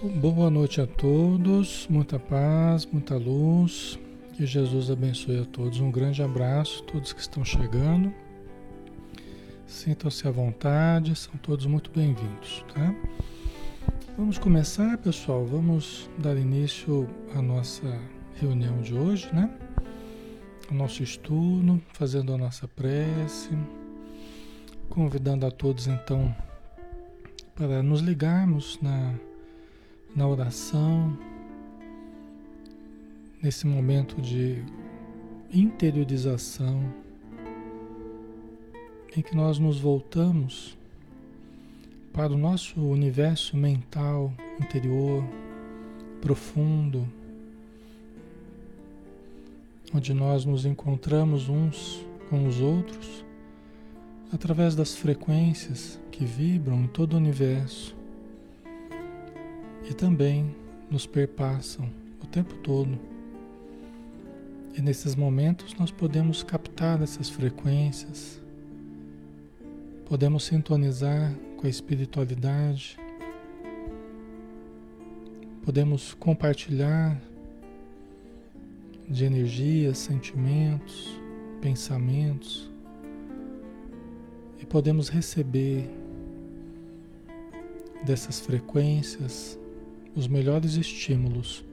Boa noite a todos, muita paz, muita luz. Que Jesus abençoe a todos. Um grande abraço, todos que estão chegando. Sintam-se à vontade, são todos muito bem-vindos, tá? Vamos começar, pessoal. Vamos dar início à nossa reunião de hoje, né? O nosso estudo, fazendo a nossa prece, convidando a todos então para nos ligarmos na na oração, nesse momento de interiorização, em que nós nos voltamos para o nosso universo mental interior profundo, onde nós nos encontramos uns com os outros através das frequências que vibram em todo o universo e também nos perpassam o tempo todo. E nesses momentos nós podemos captar essas frequências, podemos sintonizar com a espiritualidade, podemos compartilhar de energias, sentimentos, pensamentos e podemos receber dessas frequências os melhores estímulos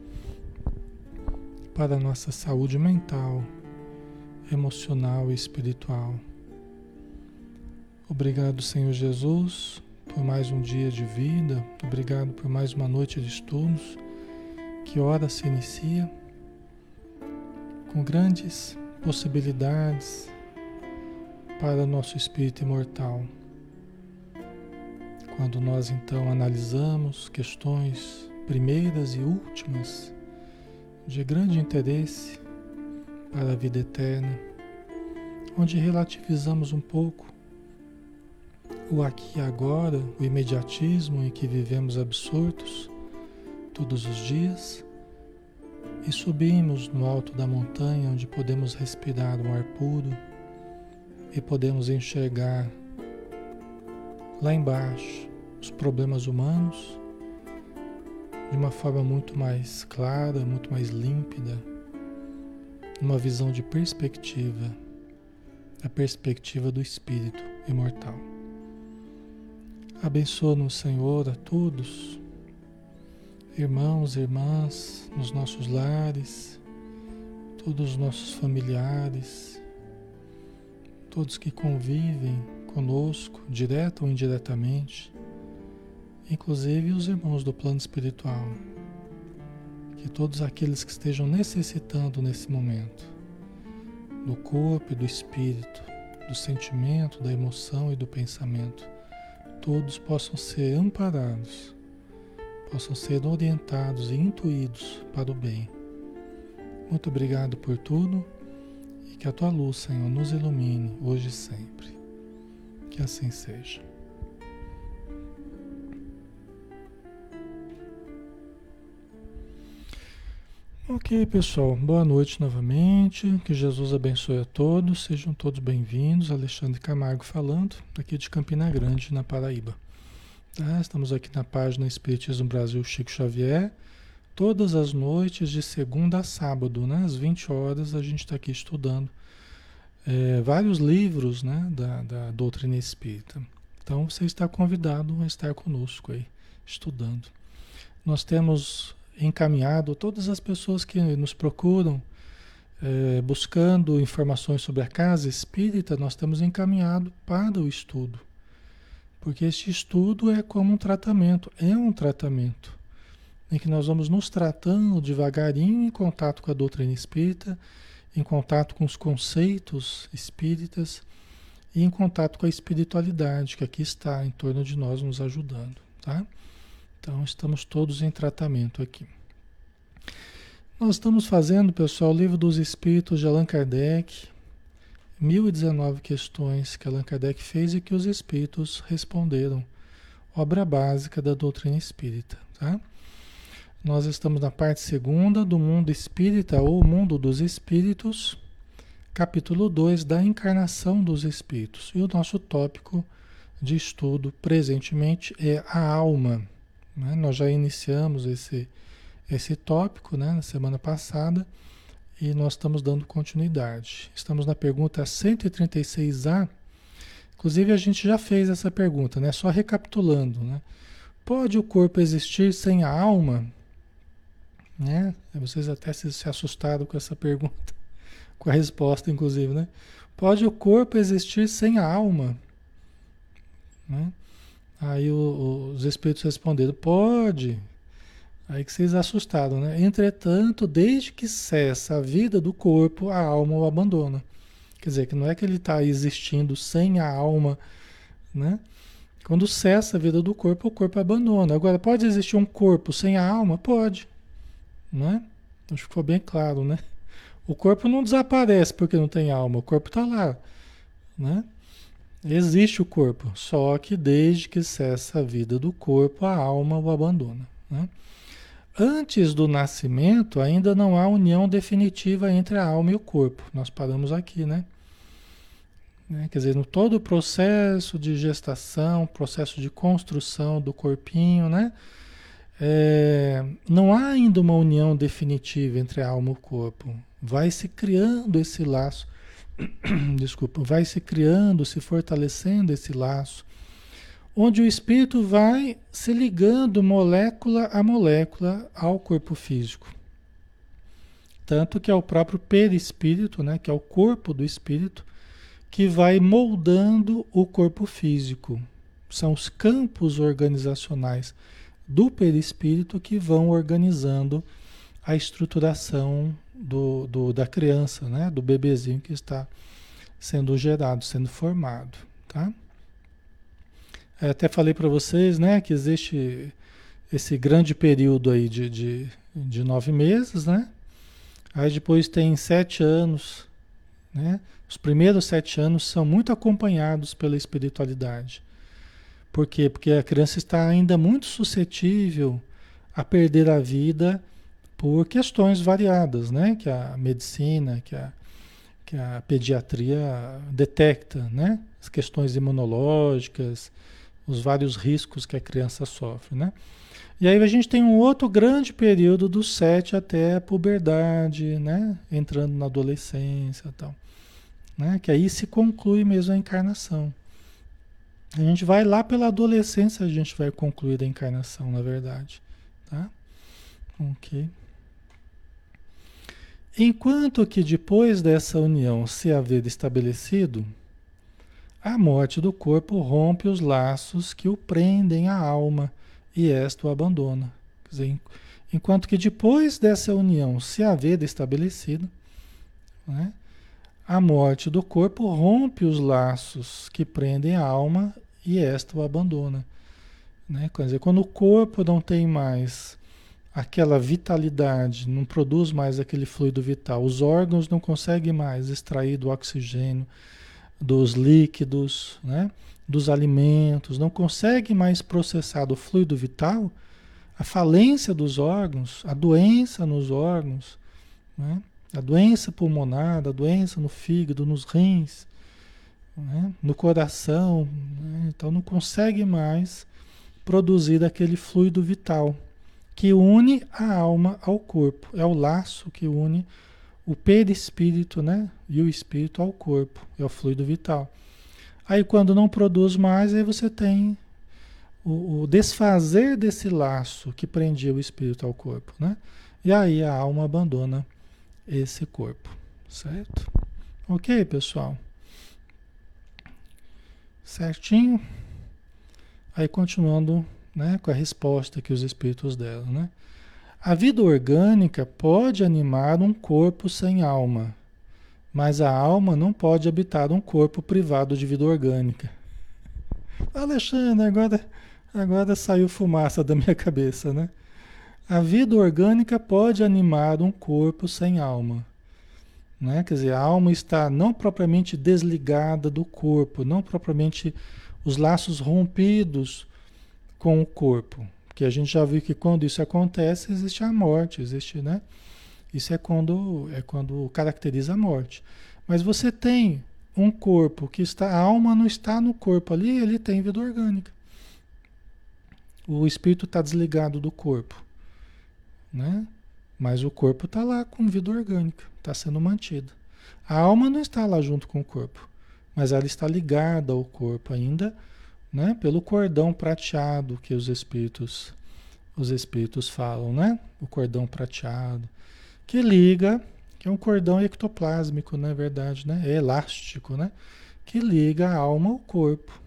para a nossa saúde mental, emocional e espiritual. Obrigado, Senhor Jesus, por mais um dia de vida, obrigado por mais uma noite de estudos. Que hora se inicia com grandes possibilidades para nosso espírito imortal. Quando nós então analisamos questões primeiras e últimas de grande interesse para a vida eterna, onde relativizamos um pouco o aqui e agora, o imediatismo em que vivemos absortos todos os dias e subimos no alto da montanha onde podemos respirar um ar puro e podemos enxergar lá embaixo os problemas humanos de uma forma muito mais clara, muito mais límpida, uma visão de perspectiva, a perspectiva do espírito imortal. Abençoa-nos, Senhor, a todos, irmãos e irmãs, nos nossos lares, todos os nossos familiares, todos que convivem conosco, direta ou indiretamente inclusive os irmãos do plano espiritual, que todos aqueles que estejam necessitando nesse momento do corpo e do espírito, do sentimento, da emoção e do pensamento, todos possam ser amparados, possam ser orientados e intuídos para o bem. Muito obrigado por tudo e que a tua luz, Senhor, nos ilumine hoje e sempre. Que assim seja. Ok, pessoal, boa noite novamente. Que Jesus abençoe a todos. Sejam todos bem-vindos. Alexandre Camargo falando, aqui de Campina Grande, na Paraíba. Tá? Estamos aqui na página Espiritismo Brasil Chico Xavier. Todas as noites, de segunda a sábado, né? às 20 horas, a gente está aqui estudando é, vários livros né? da, da doutrina espírita. Então, você está convidado a estar conosco aí, estudando. Nós temos encaminhado todas as pessoas que nos procuram é, buscando informações sobre a casa espírita, nós temos encaminhado para o estudo. Porque este estudo é como um tratamento, é um tratamento em que nós vamos nos tratando devagarinho em contato com a doutrina espírita, em contato com os conceitos espíritas e em contato com a espiritualidade que aqui está em torno de nós nos ajudando, tá? Então, estamos todos em tratamento aqui. Nós estamos fazendo, pessoal, o livro dos Espíritos de Allan Kardec, 1019 questões que Allan Kardec fez e que os Espíritos responderam. Obra básica da doutrina espírita, tá? Nós estamos na parte segunda do mundo espírita ou mundo dos espíritos, capítulo 2 da encarnação dos espíritos. E o nosso tópico de estudo presentemente é a alma Né? Nós já iniciamos esse, esse tópico né, na semana passada e nós estamos dando continuidade. Estamos na pergunta 136A. Inclusive, a gente já fez essa pergunta, né? Só recapitulando, né? Pode o corpo existir sem a alma? Né? Vocês até se, assustaram com essa pergunta, com a resposta, inclusive, né? Pode o corpo existir sem a alma? Né? Aí o, os espíritos responderam: pode. Aí que vocês assustaram, né? Entretanto, desde que cessa a vida do corpo, a alma o abandona. Quer dizer, que não é que ele está existindo sem a alma, né? Quando cessa a vida do corpo, o corpo abandona. Agora, pode existir um corpo sem a alma? Pode. Não é? Acho que ficou bem claro, né? O corpo não desaparece porque não tem alma, o corpo está lá, né? Existe o corpo, só que desde que cessa a vida do corpo, a alma o abandona. Né? Antes do nascimento, ainda não há união definitiva entre a alma e o corpo. Nós paramos aqui, né? né? Quer dizer, no todo o processo de gestação, processo de construção do corpinho, né? É, não há ainda uma união definitiva entre a alma e o corpo. Vai se criando esse laço desculpa, vai se criando, se fortalecendo esse laço, onde o espírito vai se ligando molécula a molécula ao corpo físico. Tanto que é o próprio perispírito, né, que é o corpo do espírito, que vai moldando o corpo físico. São os campos organizacionais do perispírito que vão organizando a estruturação do, do, da criança, né? do bebezinho que está sendo gerado, sendo formado. Tá? Eu até falei para vocês né, que existe esse grande período aí de, de, de nove meses, né? Aí depois tem sete anos, né? Os primeiros sete anos são muito acompanhados pela espiritualidade. Por quê? Porque a criança está ainda muito suscetível a perder a vida por questões variadas, né? Que a medicina, que a, que a pediatria detecta, né? As questões imunológicas, os vários riscos que a criança sofre, né? E aí a gente tem um outro grande período dos sete até a puberdade, né? Entrando na adolescência e tal. Né? Que aí se conclui mesmo a encarnação. A gente vai lá pela adolescência, a gente vai concluir a encarnação, na verdade. Tá? Ok. Enquanto que depois dessa união se haver estabelecido, a morte do corpo rompe os laços que o prendem à alma e esta o abandona. Quer dizer, enquanto que depois dessa união se haver estabelecido, né, a morte do corpo rompe os laços que prendem a alma e esta o abandona. Né? Quer dizer, quando o corpo não tem mais aquela vitalidade, não produz mais aquele fluido vital. Os órgãos não conseguem mais extrair do oxigênio, dos líquidos, né? dos alimentos, não conseguem mais processar do fluido vital. A falência dos órgãos, a doença nos órgãos, né? a doença pulmonar, a doença no fígado, nos rins, né? no coração, né? então não consegue mais produzir aquele fluido vital que une a alma ao corpo. É o laço que une o perispírito, né? E o espírito ao corpo. É o fluido vital. Aí quando não produz mais, aí você tem o, o desfazer desse laço que prendia o espírito ao corpo, né? E aí a alma abandona esse corpo, certo? Ok, pessoal? Certinho? Aí continuando né, com a resposta que os espíritos deram. Né? A vida orgânica pode animar um corpo sem alma, mas a alma não pode habitar um corpo privado de vida orgânica. Alexandre, agora, agora saiu fumaça da minha cabeça, né? A vida orgânica pode animar um corpo sem alma. Né? Quer dizer, a alma está não propriamente desligada do corpo, não propriamente os laços rompidos com o corpo. Porque a gente já viu que quando isso acontece, existe a morte, existe, né? Isso é quando, é quando caracteriza a morte. Mas você tem um corpo que está, a alma não está no corpo ali, ele tem vida orgânica. o espírito está desligado do corpo, né? Mas o corpo está lá com vida orgânica, está sendo mantida. A alma não está lá junto com o corpo, mas ela está ligada ao corpo ainda, né? Pelo cordão prateado que os espíritos os espíritos falam, né? O cordão prateado que liga, que é um cordão ectoplásmico, na é verdade, né? É elástico, né? Que liga a alma ao corpo,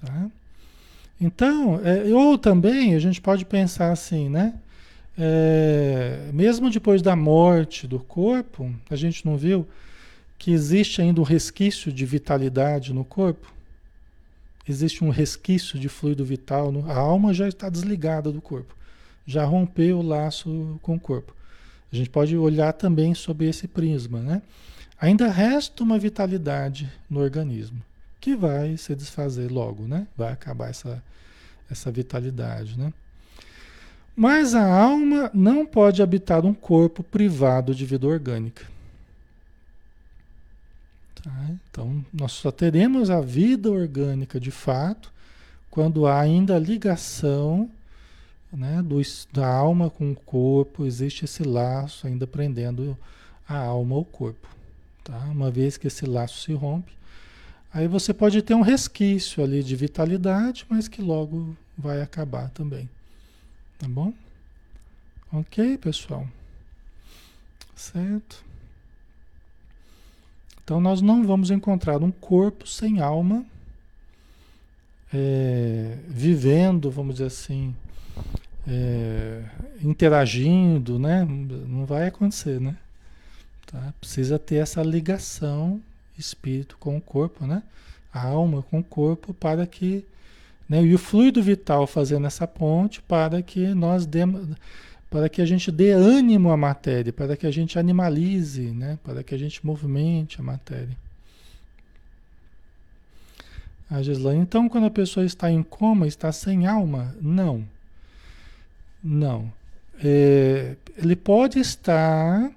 tá? Então, é, ou também a gente pode pensar assim, né? É, mesmo depois da morte do corpo, a gente não viu que existe ainda um resquício de vitalidade no corpo? Existe um resquício de fluido vital. A alma já está desligada do corpo, já rompeu o laço com o corpo. A gente pode olhar também sob esse prisma, né? Ainda resta uma vitalidade no organismo que vai se desfazer logo, né? Vai acabar essa, essa vitalidade, né? Mas a alma não pode habitar um corpo privado de vida orgânica. Tá? Então, nós só teremos a vida orgânica de fato quando há ainda ligação né, do, da alma com o corpo, existe esse laço ainda prendendo a alma ao corpo. Tá? Uma vez que esse laço se rompe, aí você pode ter um resquício ali de vitalidade, mas que logo vai acabar também. Tá bom? Ok, pessoal? Certo? Então nós não vamos encontrar um corpo sem alma é, vivendo, vamos dizer assim, é, interagindo, né? Não vai acontecer, né? Tá? Precisa ter essa ligação espírito com o corpo, né? A alma com o corpo para que né? E o fluido vital fazendo essa ponte para que nós demos, para que a gente dê ânimo à matéria, para que a gente animalize, né? para que a gente movimente a matéria. A Gislaine, então quando a pessoa está em coma, está sem alma? Não. Não. É, ele pode estar,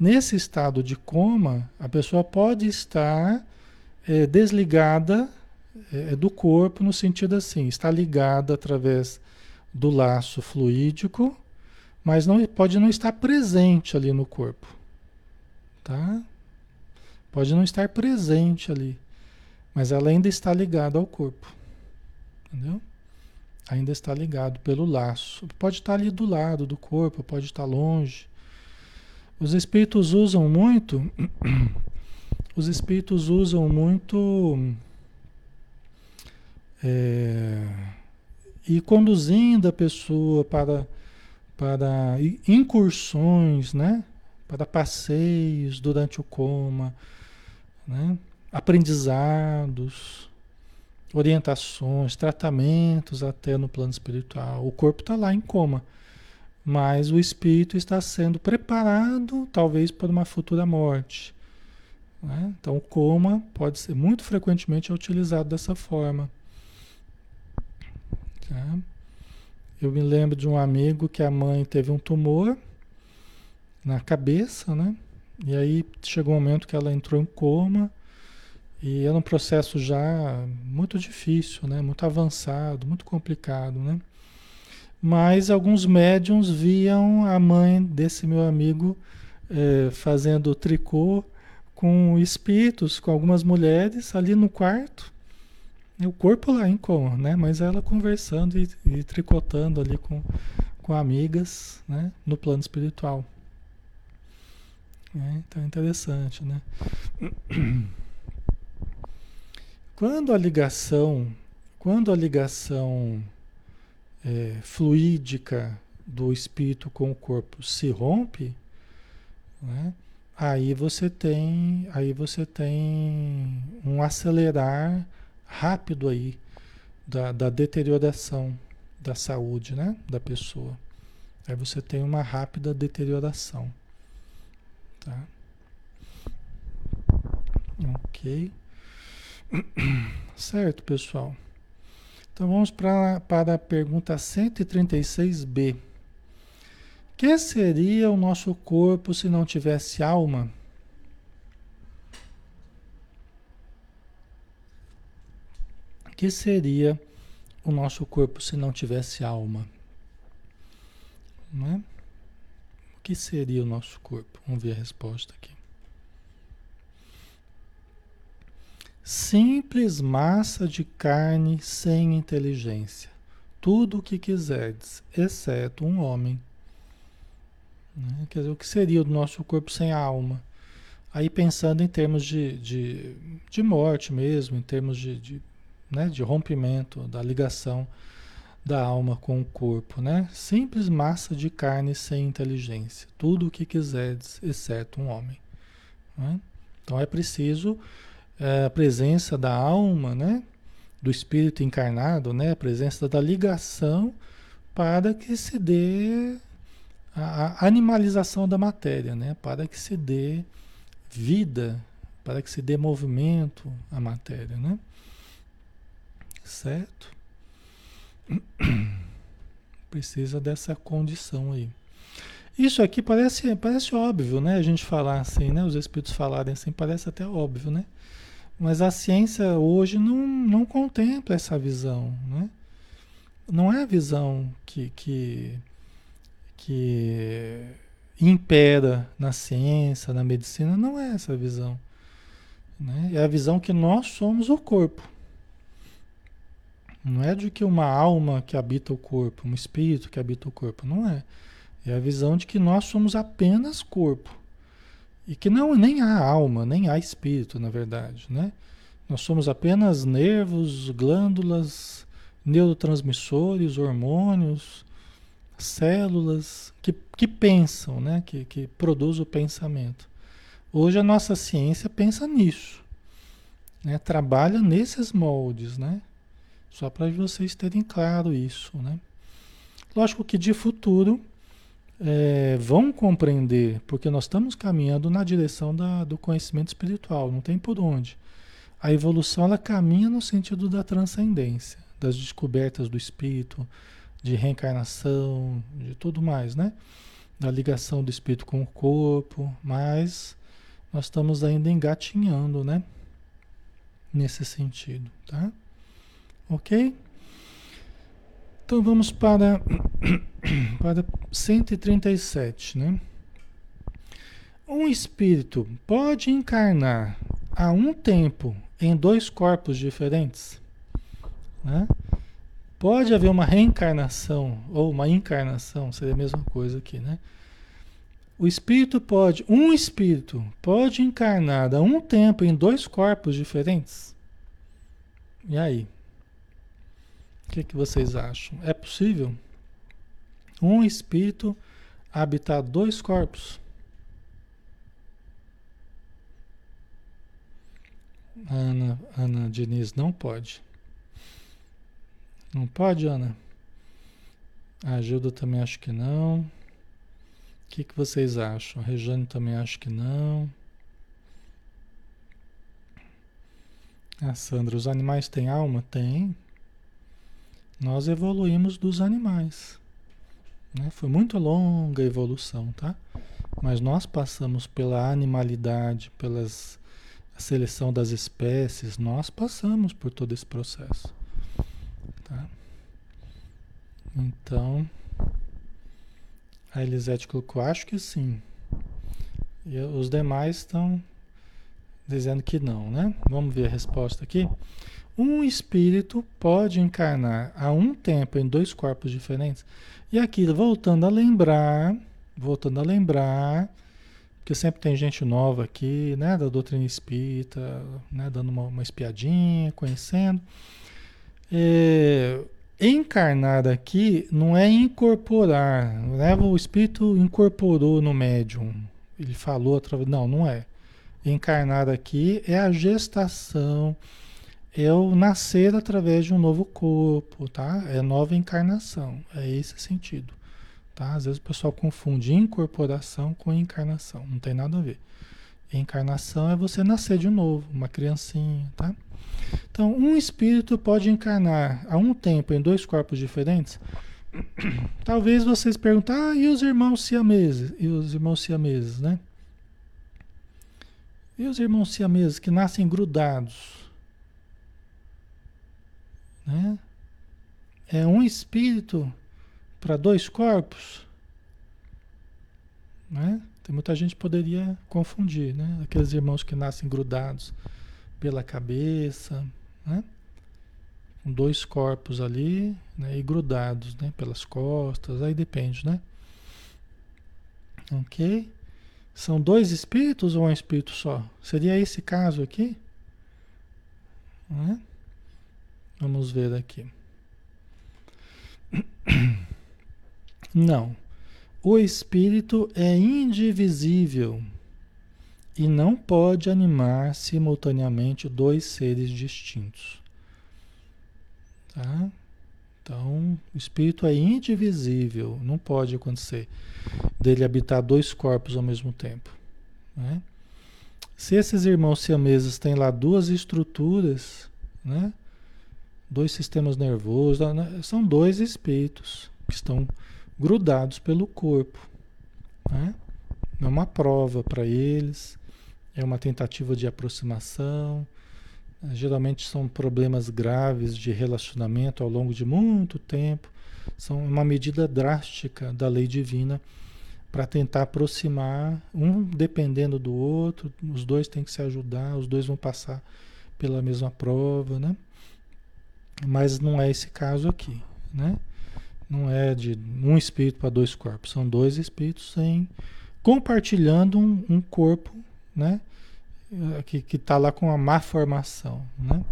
nesse estado de coma, a pessoa pode estar é, desligada é, é, do corpo no sentido assim, está ligada através do laço fluídico, mas não pode não estar presente ali no corpo, tá? Pode não estar presente ali, mas ela ainda está ligada ao corpo, entendeu? Ainda está ligado pelo laço. Pode estar ali do lado do corpo, pode estar longe. Os espíritos usam muito, os espíritos usam muito é, e conduzindo a pessoa para, para incursões, né? para passeios durante o coma, né? aprendizados, orientações, tratamentos até no plano espiritual. O corpo está lá em coma, mas o espírito está sendo preparado, talvez, para uma futura morte. Né? Então, o coma pode ser muito frequentemente utilizado dessa forma. Tá? Eu me lembro de um amigo que a mãe teve um tumor na cabeça, né? E aí chegou um momento que ela entrou em coma e era um processo já muito difícil, né? Muito avançado, muito complicado, né? Mas alguns médiums viam a mãe desse meu amigo é, fazendo tricô com espíritos, com algumas mulheres ali no quarto o corpo lá em coma, né? Mas ela conversando e, e tricotando ali com, com amigas, né? No plano espiritual. É, então é interessante, né? Quando a ligação, quando a ligação é, fluídica do espírito com o corpo se rompe, né? aí você tem, aí você tem um acelerar rápido aí da, da deterioração da saúde, né? Da pessoa. Aí você tem uma rápida deterioração. Tá? Ok. Certo, pessoal. Então vamos pra, para a pergunta 136b. Que seria o nosso corpo se não tivesse alma? Que seria o nosso corpo se não tivesse alma? Não é? O que seria o nosso corpo? Vamos ver a resposta aqui. Simples massa de carne sem inteligência. Tudo o que quiserdes, exceto um homem. Né? Quer dizer, o que seria o nosso corpo sem alma? Aí pensando em termos de, de, de morte mesmo, em termos de, de, né, de rompimento da ligação da alma com o corpo, né? Simples massa de carne sem inteligência. Tudo o que quiserdes, exceto um homem. Né? Então é preciso é, a presença da alma, né? Do espírito encarnado, né? A presença da ligação para que se dê a, a animalização da matéria, né? Para que se dê vida, para que se dê movimento à matéria, né? Certo? Precisa dessa condição aí. Isso aqui parece, parece óbvio, né? A gente falar assim, né? Os espíritos falarem assim, parece até óbvio, né? Mas a ciência hoje não, não contempla essa visão, né? Não é a visão que, que, que impera na ciência, na medicina, não é essa visão. Né? É a visão que nós somos o corpo. Não é de que uma alma que habita o corpo, um espírito que habita o corpo, não é. É a visão de que nós somos apenas corpo. E que não nem há alma, nem há espírito, na verdade, né? Nós somos apenas nervos, glândulas, neurotransmissores, hormônios, células que, que pensam, né? que, que produzem o pensamento. Hoje a nossa ciência pensa nisso, né? trabalha nesses moldes, né? Só para vocês terem claro isso. Né? Lógico que de futuro é, vão compreender, porque nós estamos caminhando na direção da, do conhecimento espiritual, não tem por onde. A evolução ela caminha no sentido da transcendência, das descobertas do espírito, de reencarnação, de tudo mais, né? Da ligação do espírito com o corpo, mas nós estamos ainda engatinhando, né? Nesse sentido, tá? Ok? Então vamos para, para 137, né? Um espírito pode encarnar a um tempo em dois corpos diferentes, né? Pode haver uma reencarnação ou uma encarnação, seria a mesma coisa aqui, né? O espírito pode, um espírito pode encarnar a um tempo em dois corpos diferentes? E aí? O que, que vocês acham? É possível um espírito habitar dois corpos? Ana, Ana Diniz não pode. Não pode, Ana? A Gilda também acho que não. O que, que vocês acham? A Rejane também acho que não. A Sandra, os animais têm alma? Tem. Nós evoluímos dos animais. Né? Foi muito longa a evolução, tá? Mas nós passamos pela animalidade, pela seleção das espécies, nós passamos por todo esse processo. Tá? Então, a Elisete colocou, acho que sim. E os demais estão dizendo que não, né? Vamos ver a resposta aqui. Um espírito pode encarnar a um tempo em dois corpos diferentes. E aqui, voltando a lembrar, voltando a lembrar, que sempre tem gente nova aqui, né, da doutrina espírita, né, dando uma, uma espiadinha, conhecendo. É, encarnar aqui não é incorporar, né? o espírito incorporou no médium, ele falou através. Não, não é. Encarnar aqui é a gestação, o nascer através de um novo corpo, tá? É nova encarnação, é esse sentido, tá? Às vezes o pessoal confunde incorporação com encarnação, não tem nada a ver. Encarnação é você nascer de novo, uma criancinha, tá? Então, um espírito pode encarnar a um tempo em dois corpos diferentes. Talvez vocês perguntem, ah, e os irmãos siameses? E os irmãos siameses, né? E os irmãos siameses que nascem grudados? Né? é um espírito para dois corpos? Né? Tem muita gente que poderia confundir, né? Aqueles irmãos que nascem grudados pela cabeça, né? Com dois corpos ali, né? E grudados, né? Pelas costas, aí depende, né? Ok? São dois espíritos ou um espírito só? Seria esse caso aqui? Né? Vamos ver aqui. Não. O espírito é indivisível e não pode animar simultaneamente dois seres distintos. Tá? Então, o espírito é indivisível, não pode acontecer dele habitar dois corpos ao mesmo tempo. Né? Se esses irmãos siameses têm lá duas estruturas, né? Dois sistemas nervosos, né? são dois espíritos que estão grudados pelo corpo. Né? É uma prova para eles, é uma tentativa de aproximação. Geralmente são problemas graves de relacionamento ao longo de muito tempo. São uma medida drástica da lei divina para tentar aproximar, um dependendo do outro, os dois têm que se ajudar, os dois vão passar pela mesma prova, né? Mas não é esse caso aqui, né? Não é de um espírito para dois corpos, são dois espíritos em, compartilhando um, um corpo, né? Que está lá com a má formação, né?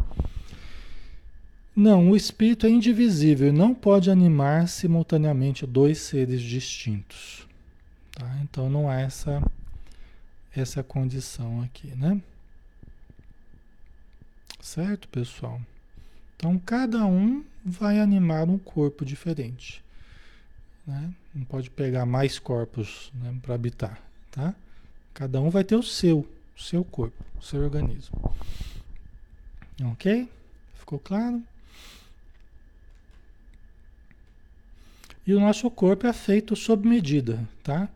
Não, o espírito é indivisível, não pode animar simultaneamente dois seres distintos. Tá? Então não há essa, essa condição aqui, né? Certo, pessoal? Então, cada um vai animar um corpo diferente. Né? Não pode pegar mais corpos né, para habitar. Tá? Cada um vai ter o seu, o seu corpo, o seu organismo. Ok? Ficou claro? E o nosso corpo é feito sob medida, tá?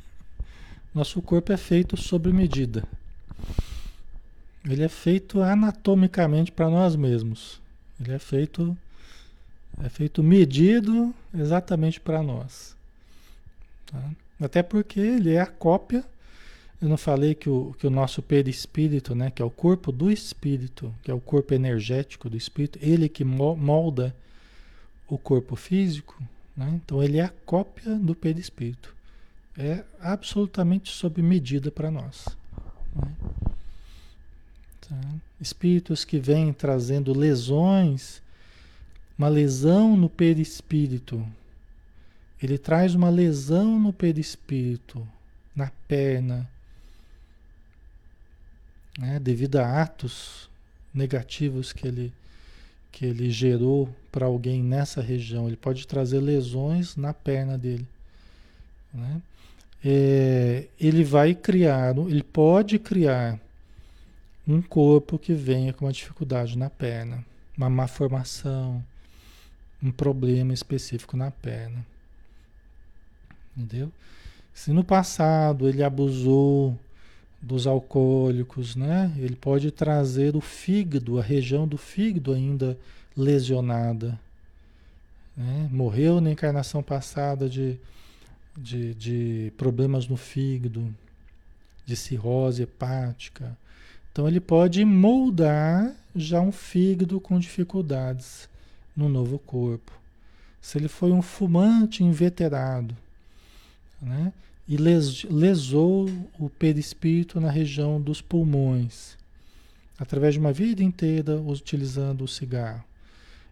Nosso corpo é feito sob medida. Ele é feito anatomicamente para nós mesmos. Ele é feito é feito medido exatamente para nós. Tá? Até porque ele é a cópia. Eu não falei que o, que o nosso perispírito, né, que é o corpo do espírito, que é o corpo energético do espírito, ele que molda o corpo físico, né? então ele é a cópia do perispírito. É absolutamente sob medida para nós. Né? Espíritos que vêm trazendo lesões, uma lesão no perispírito. Ele traz uma lesão no perispírito, na perna, né? devido a atos negativos que ele, que ele gerou para alguém nessa região. Ele pode trazer lesões na perna dele. Né? É, ele vai criar, ele pode criar um corpo que venha com uma dificuldade na perna, uma má formação, um problema específico na perna. Entendeu? Se no passado ele abusou dos alcoólicos, né? Ele pode trazer o fígado, a região do fígado ainda lesionada. Né? Morreu na encarnação passada de, de, de problemas no fígado, de cirrose hepática, então ele pode moldar já um fígado com dificuldades no novo corpo. Se ele foi um fumante inveterado, né? E les, lesou o perispírito na região dos pulmões, através de uma vida inteira utilizando o cigarro.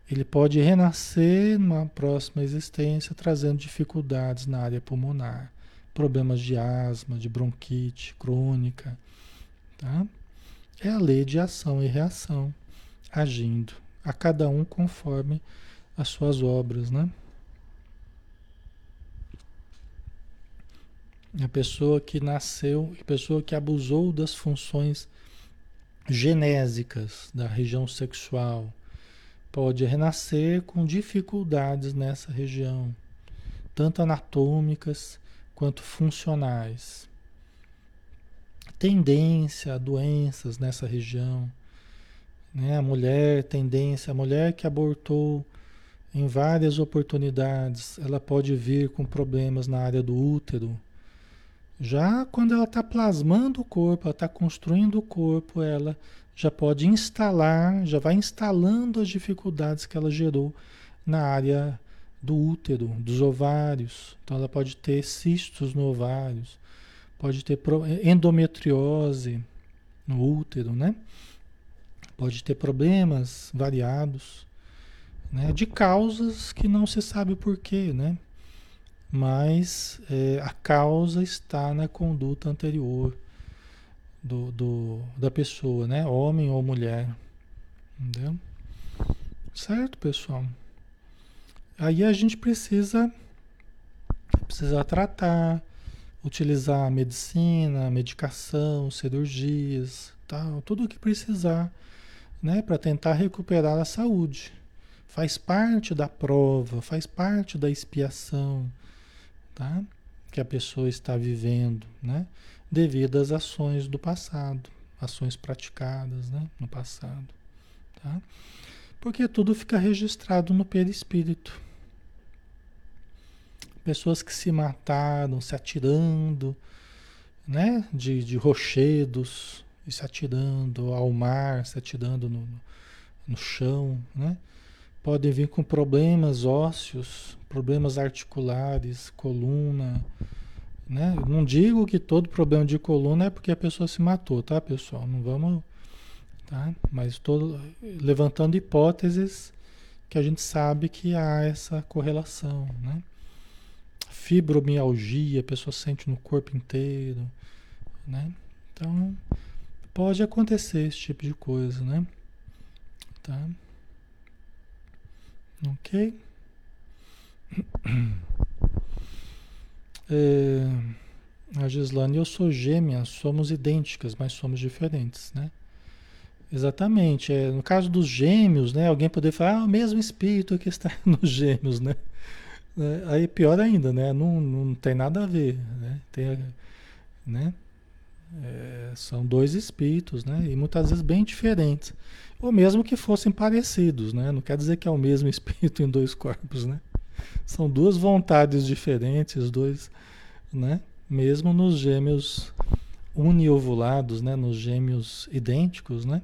Ele pode renascer numa próxima existência trazendo dificuldades na área pulmonar, problemas de asma, de bronquite crônica, tá? É a lei de ação e reação agindo, a cada um conforme as suas obras, né? A pessoa que nasceu, a pessoa que abusou das funções genésicas da região sexual, pode renascer com dificuldades nessa região, tanto anatômicas quanto funcionais tendência a doenças nessa região. Né? A mulher, tendência, a mulher que abortou em várias oportunidades, ela pode vir com problemas na área do útero. Já quando ela está plasmando o corpo, ela está construindo o corpo, ela já pode instalar, já vai instalando as dificuldades que ela gerou na área do útero, dos ovários. Então ela pode ter cistos no ovários, pode ter endometriose no útero, né? Pode ter problemas variados, né? De causas que não se sabe o porquê, né? Mas é, a causa está na conduta anterior do, do, da pessoa, né? Homem ou mulher. Entendeu? Certo, pessoal? Aí a gente precisa, precisa tratar, utilizar medicina, medicação, cirurgias, tal, tudo o que precisar, né, para tentar recuperar a saúde. Faz parte da prova, faz parte da expiação, tá? Que a pessoa está vivendo, né? Devido às ações do passado, ações praticadas, né, no passado, tá? Porque tudo fica registrado no perispírito pessoas que se mataram se atirando, né? De, de rochedos e se atirando ao mar, se atirando no, no chão, né? Podem vir com problemas ósseos, problemas articulares, coluna, né? Não digo que todo problema de coluna é porque a pessoa se matou, tá, pessoal? Não vamos, tá? Mas estou levantando hipóteses que a gente sabe que há essa correlação, né? Fibromialgia, a pessoa sente no corpo inteiro, né? Então, pode acontecer esse tipo de coisa, né? Tá? Ok? É, a Gislane, eu sou gêmea, somos idênticas, mas somos diferentes, né? Exatamente. É, no caso dos gêmeos, né? Alguém poder falar, ah, o mesmo espírito que está nos gêmeos, né? É, aí pior ainda, né? Não, não tem nada a ver, né? Tem, né? É, são dois espíritos, né? E muitas vezes bem diferentes. Ou mesmo que fossem parecidos, né? Não quer dizer que é o mesmo espírito em dois corpos, né? São duas vontades diferentes, dois, né? Mesmo nos gêmeos uniovulados, né? Nos gêmeos idênticos, né?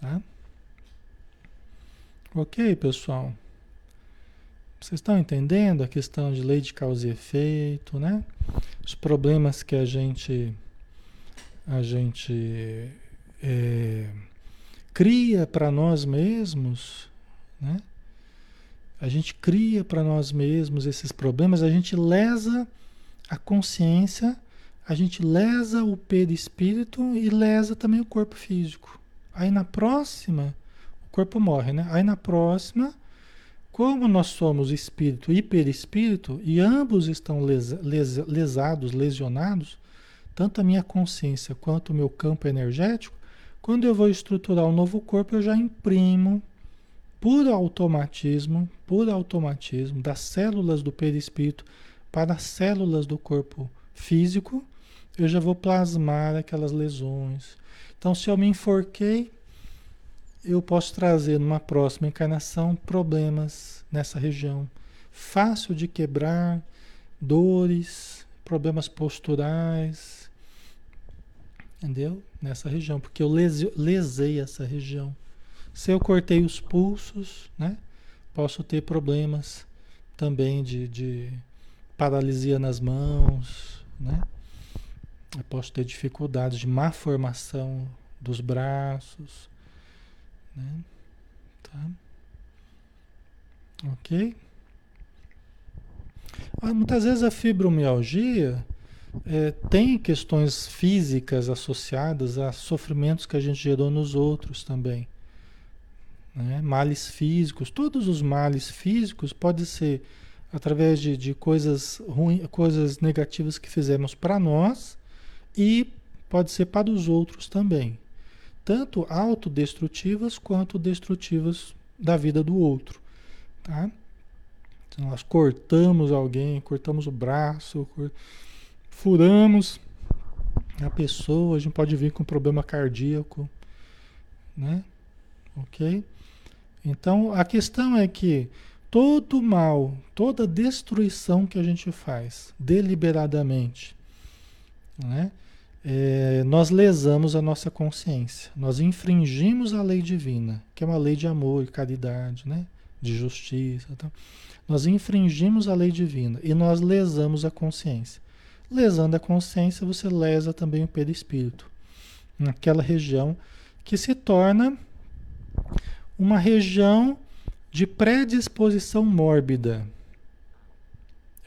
Tá? Ok, pessoal. Vocês estão entendendo a questão de lei de causa e efeito, né? Os problemas que a gente a gente é, cria para nós mesmos, né? A gente cria para nós mesmos esses problemas, a gente lesa a consciência, a gente lesa o perispírito e lesa também o corpo físico. Aí na próxima, o corpo morre, né? Aí na próxima como nós somos espírito e perispírito, e ambos estão lesa, lesa, lesados, lesionados, tanto a minha consciência quanto o meu campo energético, quando eu vou estruturar um novo corpo, eu já imprimo por automatismo, por automatismo, das células do perispírito para as células do corpo físico, eu já vou plasmar aquelas lesões. Então, se eu me enforquei, eu posso trazer numa próxima encarnação problemas nessa região. Fácil de quebrar, dores, problemas posturais, entendeu? Nessa região, porque eu lesei essa região. Se eu cortei os pulsos, né? Posso ter problemas também de, de paralisia nas mãos, né? Eu posso ter dificuldades de má formação dos braços, né? Tá? Ok? Ah, muitas vezes a fibromialgia é, tem questões físicas associadas a sofrimentos que a gente gerou nos outros também. Né? Males físicos, todos os males físicos podem ser através de, de coisas ruins, coisas negativas que fizemos para nós e pode ser para os outros também tanto autodestrutivas quanto destrutivas da vida do outro, tá? Então, nós cortamos alguém, cortamos o braço, furamos a pessoa, a gente pode vir com problema cardíaco, né? Ok? Então, a questão é que todo mal, toda destruição que a gente faz deliberadamente, né? É, nós lesamos a nossa consciência, nós infringimos a lei divina, que é uma lei de amor e caridade, né? de justiça. Tá? Nós infringimos a lei divina e nós lesamos a consciência. Lesando a consciência, você lesa também o perispírito, naquela região que se torna uma região de predisposição mórbida.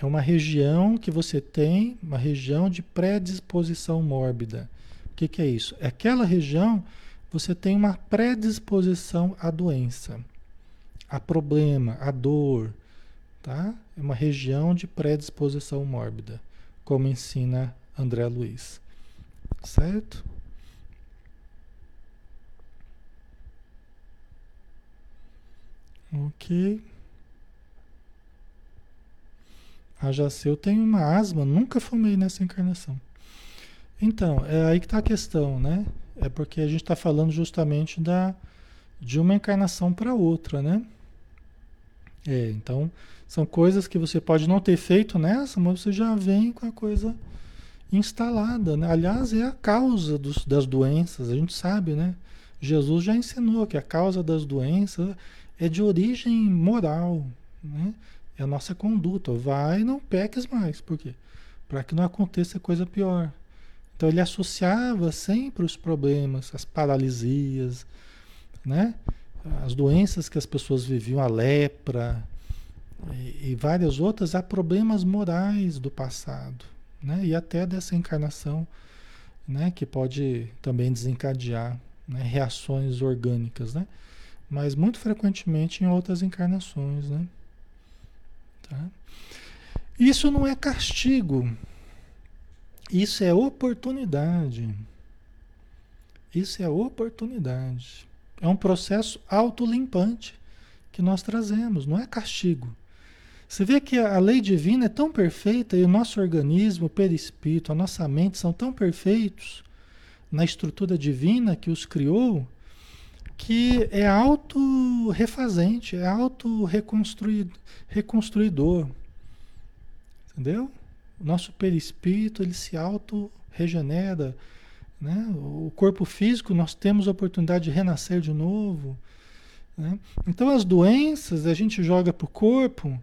É uma região que você tem, uma região de predisposição mórbida. O que, que é isso? É aquela região você tem uma predisposição à doença, a problema, a dor, tá? É uma região de predisposição mórbida, como ensina André Luiz. Certo? Ok. A Jaceu tem uma asma, nunca fumei nessa encarnação. Então, é aí que está a questão, né? É porque a gente está falando justamente da, de uma encarnação para outra, né? É, então, são coisas que você pode não ter feito nessa, mas você já vem com a coisa instalada, né? Aliás, é a causa dos, das doenças, a gente sabe, né? Jesus já ensinou que a causa das doenças é de origem moral, né? É a nossa conduta. Vai não peques mais. Por quê? Para que não aconteça coisa pior. Então ele associava sempre os problemas, as paralisias, né? As doenças que as pessoas viviam, a lepra e, e várias outras, a problemas morais do passado, né? E até dessa encarnação, né? Que pode também desencadear né? reações orgânicas, né? mas muito frequentemente em outras encarnações, né? Tá? Isso não é castigo, isso é oportunidade. Isso é oportunidade. É um processo autolimpante que nós trazemos, não é castigo. Você vê que a lei divina é tão perfeita e o nosso organismo, o perispírito, a nossa mente são tão perfeitos na estrutura divina que os criou que é auto-refazente, é auto-reconstruidor. Entendeu? O nosso perispírito, ele se auto-regenera. Né? O corpo físico, nós temos a oportunidade de renascer de novo. Né? Então, as doenças a gente joga para o corpo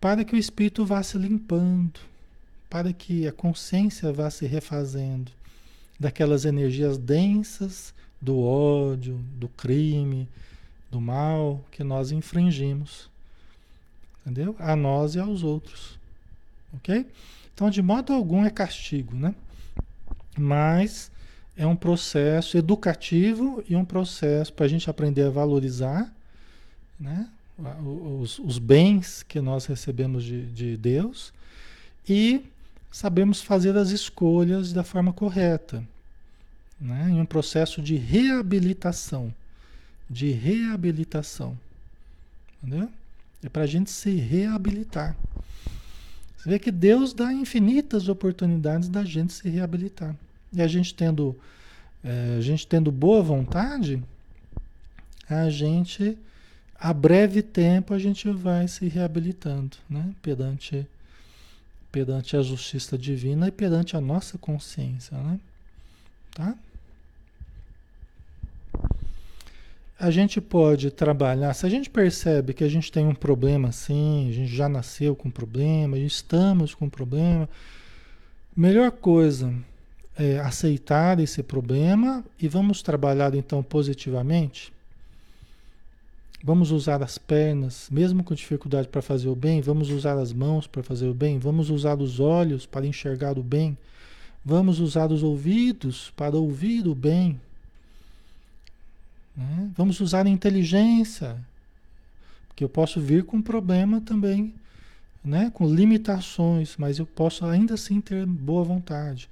para que o espírito vá se limpando, para que a consciência vá se refazendo daquelas energias densas do ódio, do crime, do mal que nós infringimos. Entendeu? A nós e aos outros. Ok? Então, de modo algum é castigo, né? Mas é um processo educativo e um processo para a gente aprender a valorizar né? os, os bens que nós recebemos de, de Deus e sabemos fazer as escolhas da forma correta né? em um processo de reabilitação. De reabilitação. Entendeu? É para a gente se reabilitar. Você vê que Deus dá infinitas oportunidades da gente se reabilitar. E a gente tendo, é, a gente tendo boa vontade, a gente, a breve tempo, a gente vai se reabilitando, né? Perante, perante a justiça divina e perante a nossa consciência, né? Tá? A gente pode trabalhar, se a gente percebe que a gente tem um problema assim, a gente já nasceu com problema, estamos com problema, melhor coisa é aceitar esse problema e vamos trabalhar então positivamente. Vamos usar as pernas, mesmo com dificuldade para fazer o bem, vamos usar as mãos para fazer o bem, vamos usar os olhos para enxergar o bem Vamos usar os ouvidos para ouvir o bem. Né? Vamos usar a inteligência, porque eu posso vir com problema também, né? com limitações, mas eu posso ainda assim ter boa vontade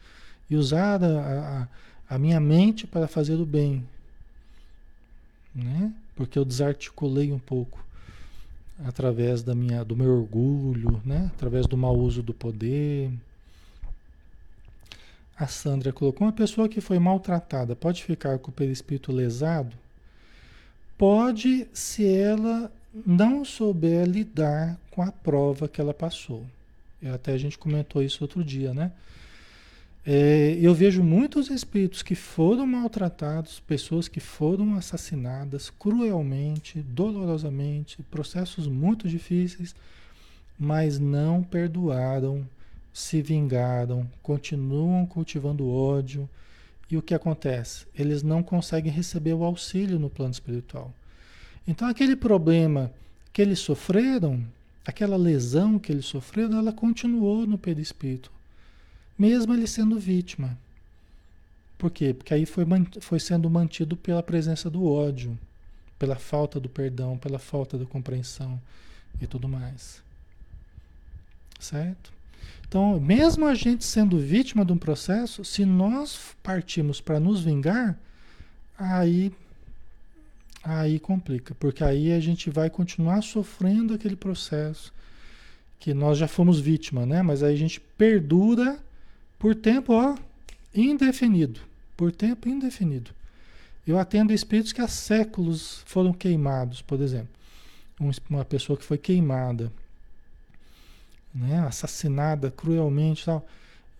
e usar a, a, a minha mente para fazer o bem. Né? Porque eu desarticulei um pouco através da minha, do meu orgulho, né? através do mau uso do poder. A Sandra colocou: uma pessoa que foi maltratada pode ficar com o perispírito lesado? Pode, se ela não souber lidar com a prova que ela passou. E até a gente comentou isso outro dia, né? É, eu vejo muitos espíritos que foram maltratados, pessoas que foram assassinadas cruelmente, dolorosamente, processos muito difíceis, mas não perdoaram, se vingaram, continuam cultivando ódio. E o que acontece? Eles não conseguem receber o auxílio no plano espiritual. Então, aquele problema que eles sofreram, aquela lesão que eles sofreram, ela continuou no perispírito mesmo ele sendo vítima. Por quê? Porque aí foi, foi sendo mantido pela presença do ódio, pela falta do perdão, pela falta da compreensão e tudo mais. Certo? Então, mesmo a gente sendo vítima de um processo, se nós partimos para nos vingar, aí aí complica, porque aí a gente vai continuar sofrendo aquele processo que nós já fomos vítima, né? Mas aí a gente perdura por tempo ó, indefinido. Por tempo indefinido. Eu atendo espíritos que há séculos foram queimados, por exemplo. uma pessoa que foi queimada, né, assassinada cruelmente tal,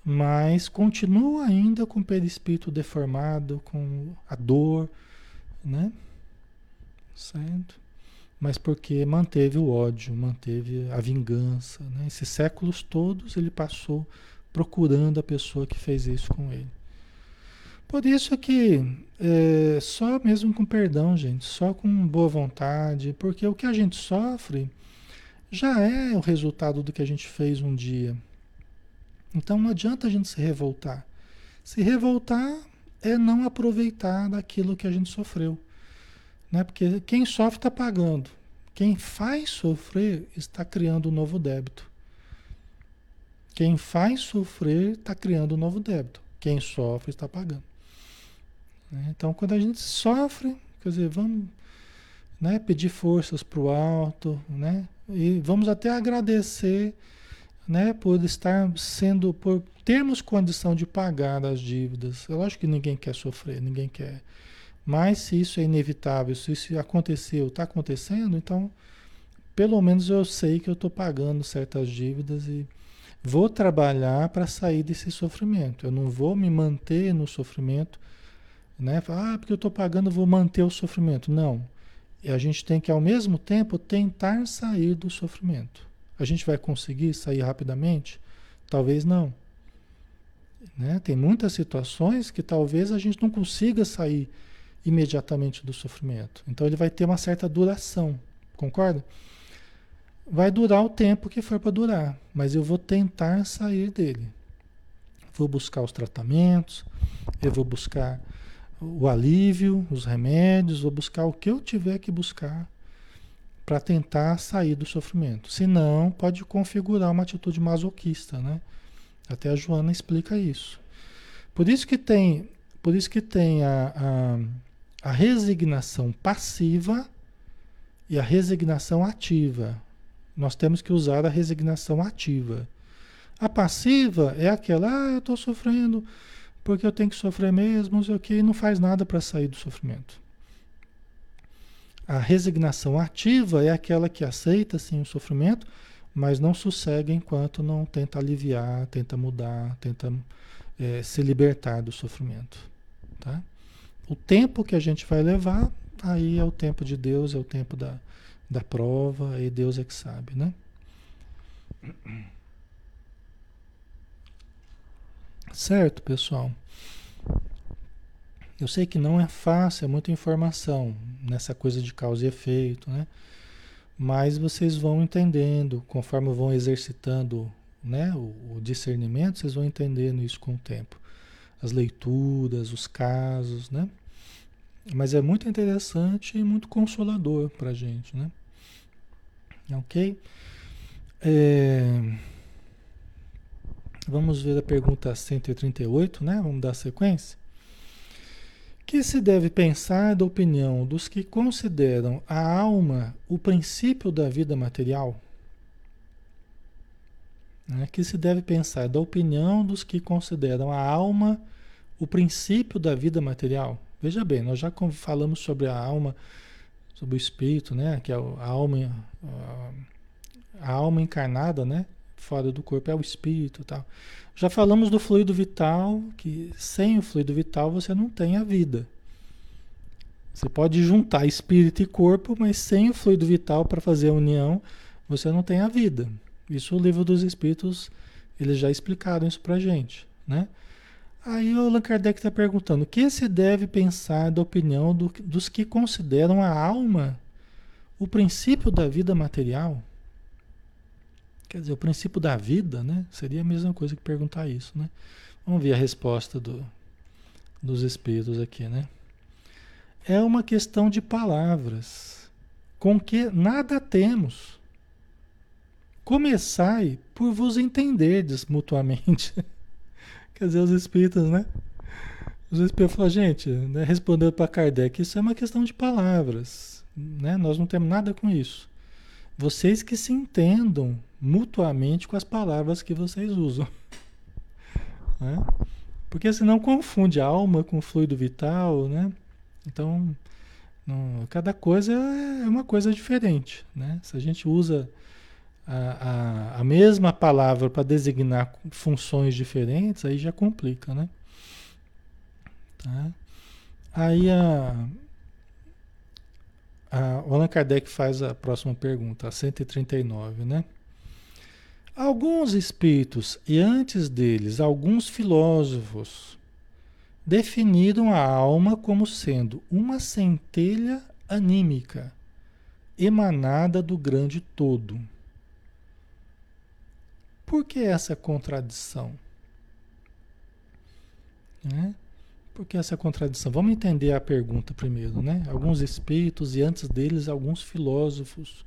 mas continua ainda com o perispírito deformado, com a dor, né? Certo? Mas porque manteve o ódio, manteve a vingança, né? Esses séculos todos ele passou procurando a pessoa que fez isso com ele. Por isso que é, só mesmo com perdão, gente, só com boa vontade, porque o que a gente sofre já é o resultado do que a gente fez um dia. Então não adianta a gente se revoltar. Se revoltar é não aproveitar daquilo que a gente sofreu. Né? Porque quem sofre está pagando. Quem faz sofrer está criando um novo débito. Quem faz sofrer está criando um novo débito. Quem sofre está pagando. Né? Então, quando a gente sofre, quer dizer, vamos né, pedir forças para o alto, né? E vamos até agradecer, né, por estar sendo, por termos condição de pagar as dívidas. Eu acho que ninguém quer sofrer, ninguém quer. Mas se isso é inevitável, se isso aconteceu, está acontecendo, então pelo menos eu sei que eu estou pagando certas dívidas e Vou trabalhar para sair desse sofrimento. Eu não vou me manter no sofrimento, né? Ah, porque eu estou pagando, vou manter o sofrimento. Não. E a gente tem que, ao mesmo tempo, tentar sair do sofrimento. A gente vai conseguir sair rapidamente? Talvez não. Né? Tem muitas situações que talvez a gente não consiga sair imediatamente do sofrimento. Então ele vai ter uma certa duração. Concorda? vai durar o tempo que for para durar, mas eu vou tentar sair dele. Vou buscar os tratamentos, eu vou buscar o alívio, os remédios, vou buscar o que eu tiver que buscar para tentar sair do sofrimento. Se não, pode configurar uma atitude masoquista, né? Até a Joana explica isso. Por isso que tem, por isso que tem a, a, a resignação passiva e a resignação ativa. Nós temos que usar a resignação ativa. A passiva é aquela, ah, eu estou sofrendo porque eu tenho que sofrer mesmo, não sei o que, e não faz nada para sair do sofrimento. A resignação ativa é aquela que aceita sim o sofrimento, mas não sossega enquanto não tenta aliviar, tenta mudar, tenta é, se libertar do sofrimento. Tá? O tempo que a gente vai levar, aí é o tempo de Deus, é o tempo da, da prova, e Deus é que sabe, né? Certo, pessoal? Eu sei que não é fácil, é muita informação nessa coisa de causa e efeito, né? Mas vocês vão entendendo, conforme vão exercitando né, o, o discernimento, vocês vão entendendo isso com o tempo. As leituras, os casos, né? Mas é muito interessante e muito consolador para gente, né? Ok? É... Vamos ver a pergunta 138, né? Vamos dar sequência. Que se deve pensar da opinião dos que consideram a alma o princípio da vida material? Né? Que se deve pensar da opinião dos que consideram a alma o princípio da vida material? Veja bem, nós já falamos sobre a alma sobre o espírito, né? Que é a alma, a, alma encarnada, né? Fora do corpo é o espírito, tal. Já falamos do fluido vital, que sem o fluido vital você não tem a vida. Você pode juntar espírito e corpo, mas sem o fluido vital para fazer a união, você não tem a vida. Isso o livro dos espíritos, eles já explicaram isso para gente, né? Aí o Allan Kardec está perguntando: o que se deve pensar da opinião do, dos que consideram a alma o princípio da vida material? Quer dizer, o princípio da vida, né? Seria a mesma coisa que perguntar isso, né? Vamos ver a resposta do, dos espíritos aqui, né? É uma questão de palavras, com que nada temos. Começai por vos entenderdes mutuamente. Quer dizer, os espíritas, né? Os espíritos falam, gente, né, respondendo para Kardec, isso é uma questão de palavras, né? Nós não temos nada com isso. Vocês que se entendam mutuamente com as palavras que vocês usam. Né? Porque senão confunde a alma com o fluido vital, né? Então, não, cada coisa é uma coisa diferente, né? Se a gente usa a, a, a mesma palavra para designar funções diferentes, aí já complica, né? Tá? Aí a, a, o Allan Kardec faz a próxima pergunta, a 139, né? Alguns espíritos, e antes deles, alguns filósofos, definiram a alma como sendo uma centelha anímica emanada do grande todo. Por que essa contradição? Né? Por que essa contradição? Vamos entender a pergunta primeiro, né? Alguns espíritos e antes deles alguns filósofos,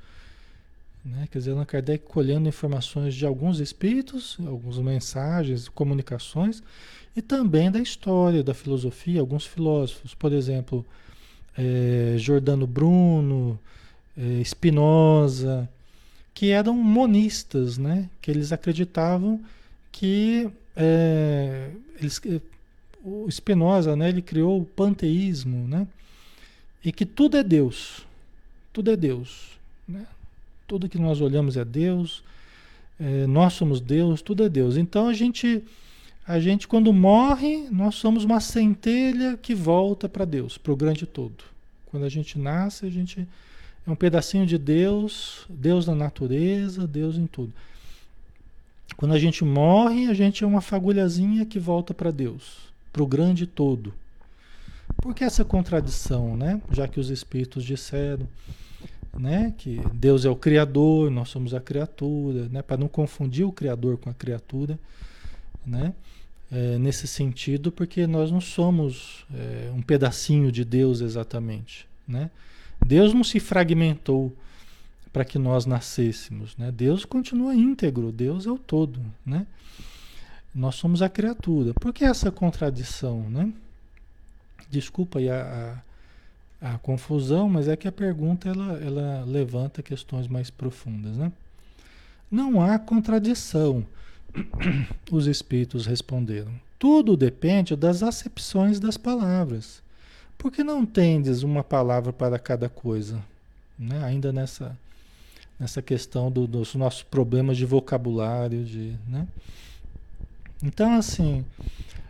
né? Quer dizer, Allan Kardec colhendo informações de alguns espíritos, algumas mensagens, comunicações e também da história, da filosofia, alguns filósofos, por exemplo, é, Giordano Bruno, é, Spinoza, que eram monistas, né? que eles acreditavam que é, eles, o Spinoza né? ele criou o panteísmo né? e que tudo é Deus, tudo é Deus. Tudo que nós olhamos é Deus, é, nós somos Deus, tudo é Deus. Então a gente, a gente quando morre, nós somos uma centelha que volta para Deus, para o grande todo. Quando a gente nasce, a gente é um pedacinho de Deus, Deus na natureza, Deus em tudo. Quando a gente morre, a gente é uma fagulhazinha que volta para Deus, para o grande todo. Por que essa contradição, né? Já que os espíritos disseram, né, que Deus é o criador, nós somos a criatura, né, para não confundir o criador com a criatura, né? É, nesse sentido, porque nós não somos é, um pedacinho de Deus exatamente, né? Deus não se fragmentou para que nós nascêssemos, né? Deus continua íntegro, Deus é o todo, né? Nós somos a criatura. Por que essa contradição, né? Desculpa aí a, a, a confusão, mas é que a pergunta ela, ela levanta questões mais profundas, né? Não há contradição, os espíritos responderam. Tudo depende das acepções das palavras. Por que não tendes uma palavra para cada coisa? Né? Ainda nessa, nessa questão do, dos nossos problemas de vocabulário, de, né? Então, assim,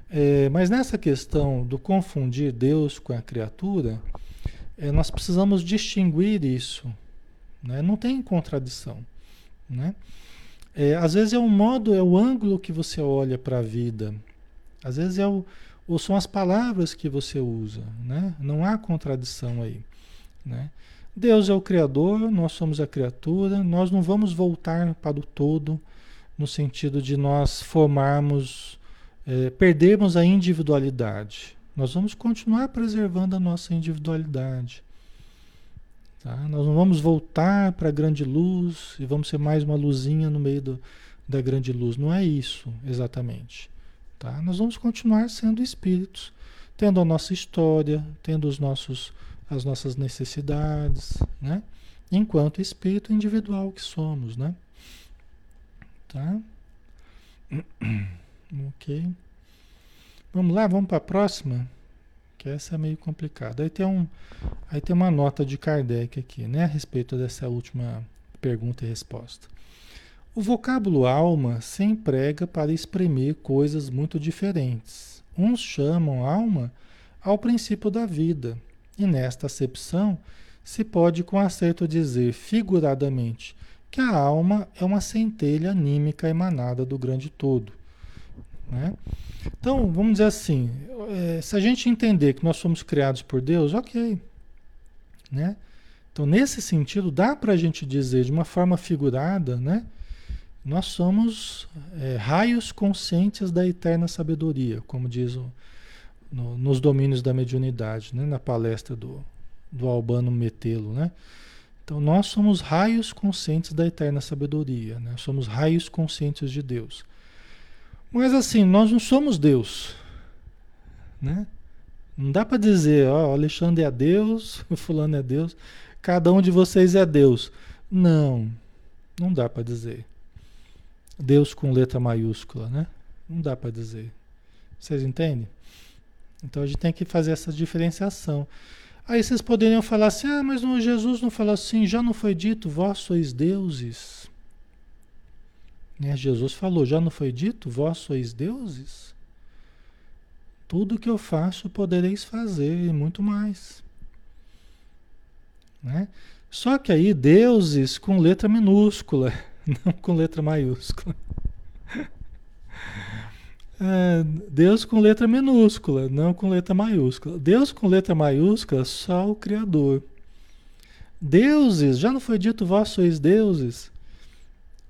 é, mas nessa questão do confundir Deus com a criatura, é, nós precisamos distinguir isso. Né? Não tem contradição. Né? É, às vezes é o modo, é o ângulo que você olha para a vida. Às vezes é o, ou são as palavras que você usa, né? Não há contradição aí, né? Deus é o Criador, nós somos a criatura, nós não vamos voltar para o todo no sentido de nós formarmos, é, perdermos a individualidade. Nós vamos continuar preservando a nossa individualidade. Tá? Nós não vamos voltar para a grande luz e vamos ser mais uma luzinha no meio do, da grande luz. Não é isso exatamente. Tá? Nós vamos continuar sendo espíritos, tendo a nossa história, tendo os nossos, as nossas necessidades, né? enquanto espírito individual que somos. Né? Tá? Ok. Vamos lá, vamos para a próxima. Que essa é meio complicada. Aí tem, um, aí tem uma nota de Kardec aqui, né? A respeito dessa última pergunta e resposta. O vocábulo alma se emprega para exprimir coisas muito diferentes. Uns chamam alma ao princípio da vida, e nesta acepção se pode com acerto dizer figuradamente que a alma é uma centelha anímica emanada do grande todo. Né? Então, vamos dizer assim, é, se a gente entender que nós somos criados por Deus, ok. Né? Então, nesse sentido, dá para a gente dizer de uma forma figurada, né? nós somos é, raios conscientes da eterna sabedoria, como diz o, no, nos domínios da mediunidade, né? na palestra do, do Albano Metelo, né? Então, nós somos raios conscientes da eterna sabedoria, né? somos raios conscientes de Deus. Mas assim, nós não somos Deus. Né? Não dá para dizer, ó, Alexandre é Deus, o fulano é Deus, cada um de vocês é Deus. Não, não dá para dizer. Deus com letra maiúscula, né? Não dá para dizer. Vocês entendem? Então a gente tem que fazer essa diferenciação. Aí vocês poderiam falar assim: ah, mas não, Jesus não falou assim, já não foi dito, vós sois deuses. Né? Jesus falou: já não foi dito, vós sois deuses? Tudo que eu faço podereis fazer e muito mais. Né? Só que aí, deuses com letra minúscula, não com letra maiúscula. É, Deus com letra minúscula, não com letra maiúscula. Deus com letra maiúscula, só o Criador. Deuses, já não foi dito vós sois deuses?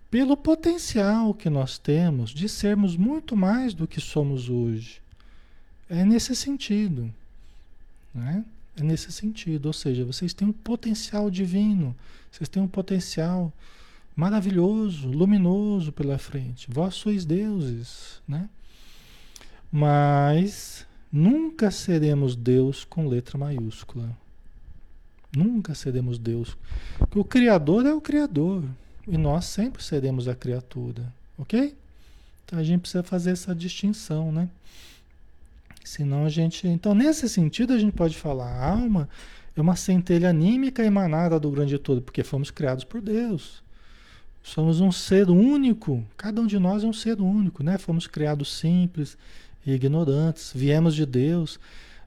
Pelo potencial que nós temos de sermos muito mais do que somos hoje. É nesse sentido. Né? É nesse sentido. Ou seja, vocês têm um potencial divino, vocês têm um potencial maravilhoso, luminoso pela frente. Vós sois deuses, né? Mas nunca seremos Deus com letra maiúscula. Nunca seremos Deus. Porque o Criador é o Criador. E nós sempre seremos a criatura. Ok? Então a gente precisa fazer essa distinção, né? Senão a gente. Então, nesse sentido, a gente pode falar: a alma é uma centelha anímica emanada do grande todo, porque fomos criados por Deus. Somos um ser único. Cada um de nós é um ser único, né? Fomos criados simples, e ignorantes, viemos de Deus,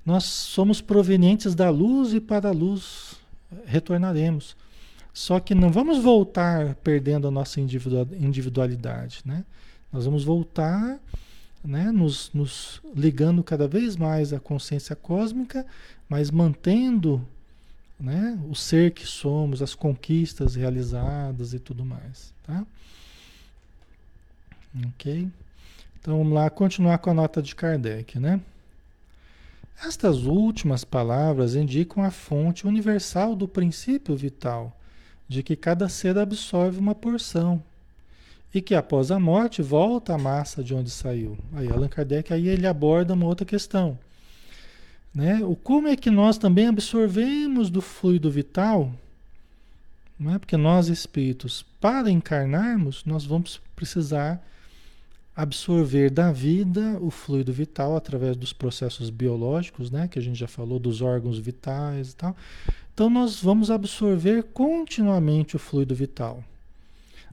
nós somos provenientes da luz e para a luz retornaremos. Só que não vamos voltar perdendo a nossa individualidade, né? Nós vamos voltar, né, nos, nos ligando cada vez mais à consciência cósmica, mas mantendo né, o ser que somos, as conquistas realizadas e tudo mais, tá? Ok? Então vamos lá continuar com a nota de Kardec, né? Estas últimas palavras indicam a fonte universal do princípio vital, de que cada ser absorve uma porção e que após a morte volta à massa de onde saiu. Aí Allan Kardec aí ele aborda uma outra questão, né? O como é que nós também absorvemos do fluido vital? Não é porque nós espíritos para encarnarmos nós vamos precisar absorver da vida o fluido vital através dos processos biológicos, né, que a gente já falou dos órgãos vitais e tal. Então nós vamos absorver continuamente o fluido vital.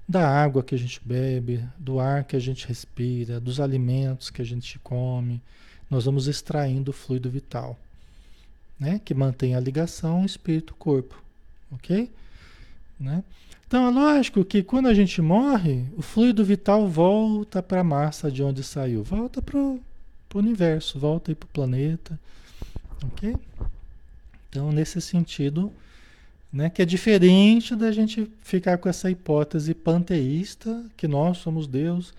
Da água que a gente bebe, do ar que a gente respira, dos alimentos que a gente come, nós vamos extraindo o fluido vital, né, que mantém a ligação espírito-corpo, OK? Né? Então é lógico que quando a gente morre, o fluido vital volta para a massa de onde saiu, volta para o universo, volta para o planeta. Ok? Então, nesse sentido, né, que é diferente da gente ficar com essa hipótese panteísta, que nós somos Deus,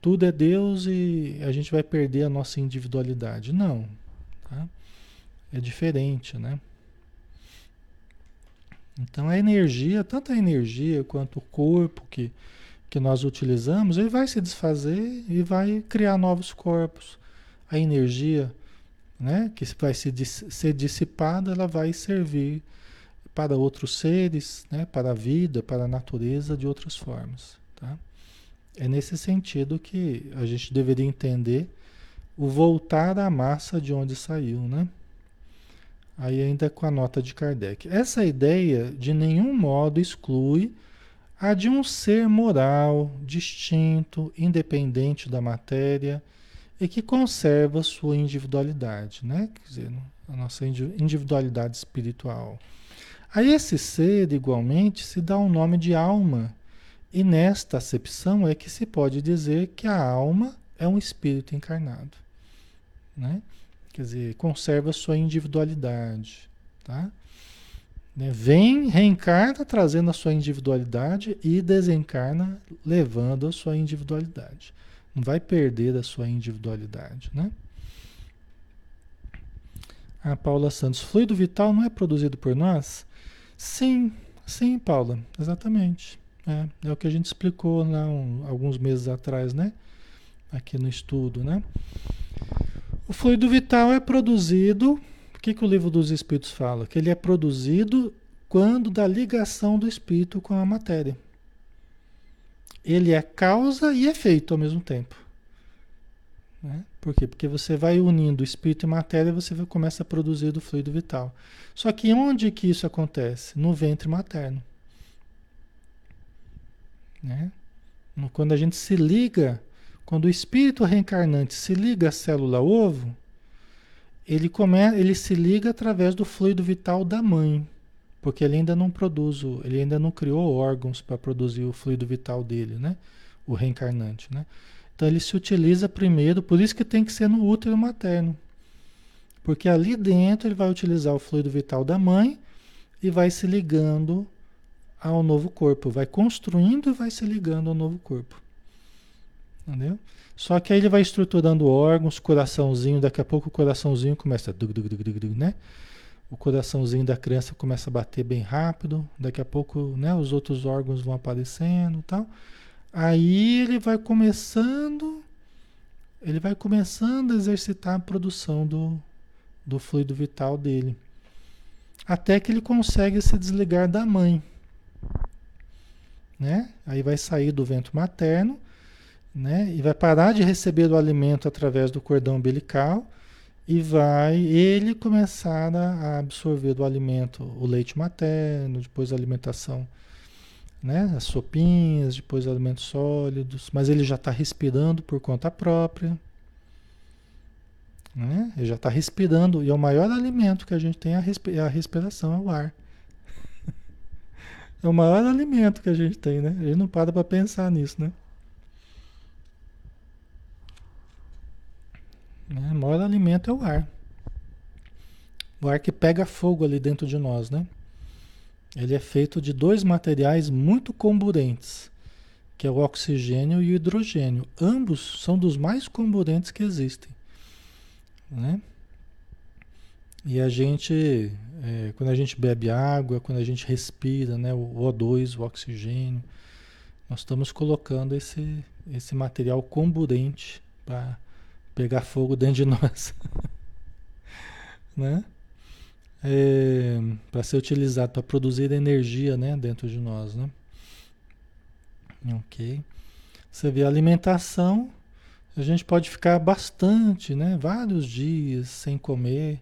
tudo é Deus e a gente vai perder a nossa individualidade. Não. Tá? É diferente, né? Então a energia, tanto a energia quanto o corpo que, que nós utilizamos, ele vai se desfazer e vai criar novos corpos. A energia né, que vai se, ser dissipada, ela vai servir para outros seres, né, para a vida, para a natureza de outras formas. Tá? É nesse sentido que a gente deveria entender o voltar à massa de onde saiu, né? Aí ainda com a nota de Kardec. Essa ideia de nenhum modo exclui a de um ser moral, distinto, independente da matéria e que conserva sua individualidade, né? Quer dizer, a nossa individualidade espiritual. A esse ser, igualmente, se dá o um nome de alma, e nesta acepção é que se pode dizer que a alma é um espírito encarnado, né? Quer dizer, conserva sua individualidade, tá? Né? Vem, reencarna trazendo a sua individualidade e desencarna levando a sua individualidade. Não vai perder a sua individualidade, né? A Paula Santos, fluido vital não é produzido por nós? Sim, sim, Paula, exatamente. É, é o que a gente explicou lá um, alguns meses atrás, né? Aqui no estudo, né? O fluido vital é produzido que, que o livro dos Espíritos fala? Que ele é produzido quando da ligação do espírito com a matéria. Ele é causa e efeito ao mesmo tempo. Né? Por quê? Porque você vai unindo espírito e matéria e você começa a produzir do fluido vital. Só que onde que isso acontece? No ventre materno. Né? Quando a gente se liga, quando o espírito reencarnante se liga à célula ovo, ele, come, ele se liga através do fluido vital da mãe, porque ele ainda não produz, ele ainda não criou órgãos para produzir o fluido vital dele, né? O reencarnante, né? Então ele se utiliza primeiro, por isso que tem que ser no útero materno. Porque ali dentro ele vai utilizar o fluido vital da mãe e vai se ligando ao novo corpo, vai construindo e vai se ligando ao novo corpo. Entendeu? Só que aí ele vai estruturando órgãos, coraçãozinho, daqui a pouco o coraçãozinho começa a né? O coraçãozinho da criança começa a bater bem rápido, daqui a pouco, né, os outros órgãos vão aparecendo, tal. Aí ele vai começando ele vai começando a exercitar a produção do, do fluido vital dele. Até que ele consegue se desligar da mãe. Né? Aí vai sair do vento materno né? E vai parar de receber o alimento através do cordão umbilical e vai ele começar a absorver do alimento o leite materno, depois a alimentação, né? As sopinhas, depois alimentos sólidos, mas ele já está respirando por conta própria. Né? Ele já está respirando, e é o maior alimento que a gente tem a, a respiração, é o ar. é o maior alimento que a gente tem, né? A gente não para para pensar nisso, né? Né? O maior alimento é o ar. O ar que pega fogo ali dentro de nós, né? Ele é feito de dois materiais muito comburentes, que é o oxigênio e o hidrogênio. Ambos são dos mais comburentes que existem, né? E a gente, é, quando a gente bebe água, quando a gente respira, né, o O2, o oxigênio, nós estamos colocando esse, esse material comburente para pegar fogo dentro de nós. né? É, para ser utilizado para produzir energia né, dentro de nós. Né? Ok. Você vê a alimentação, a gente pode ficar bastante, né, vários dias sem comer.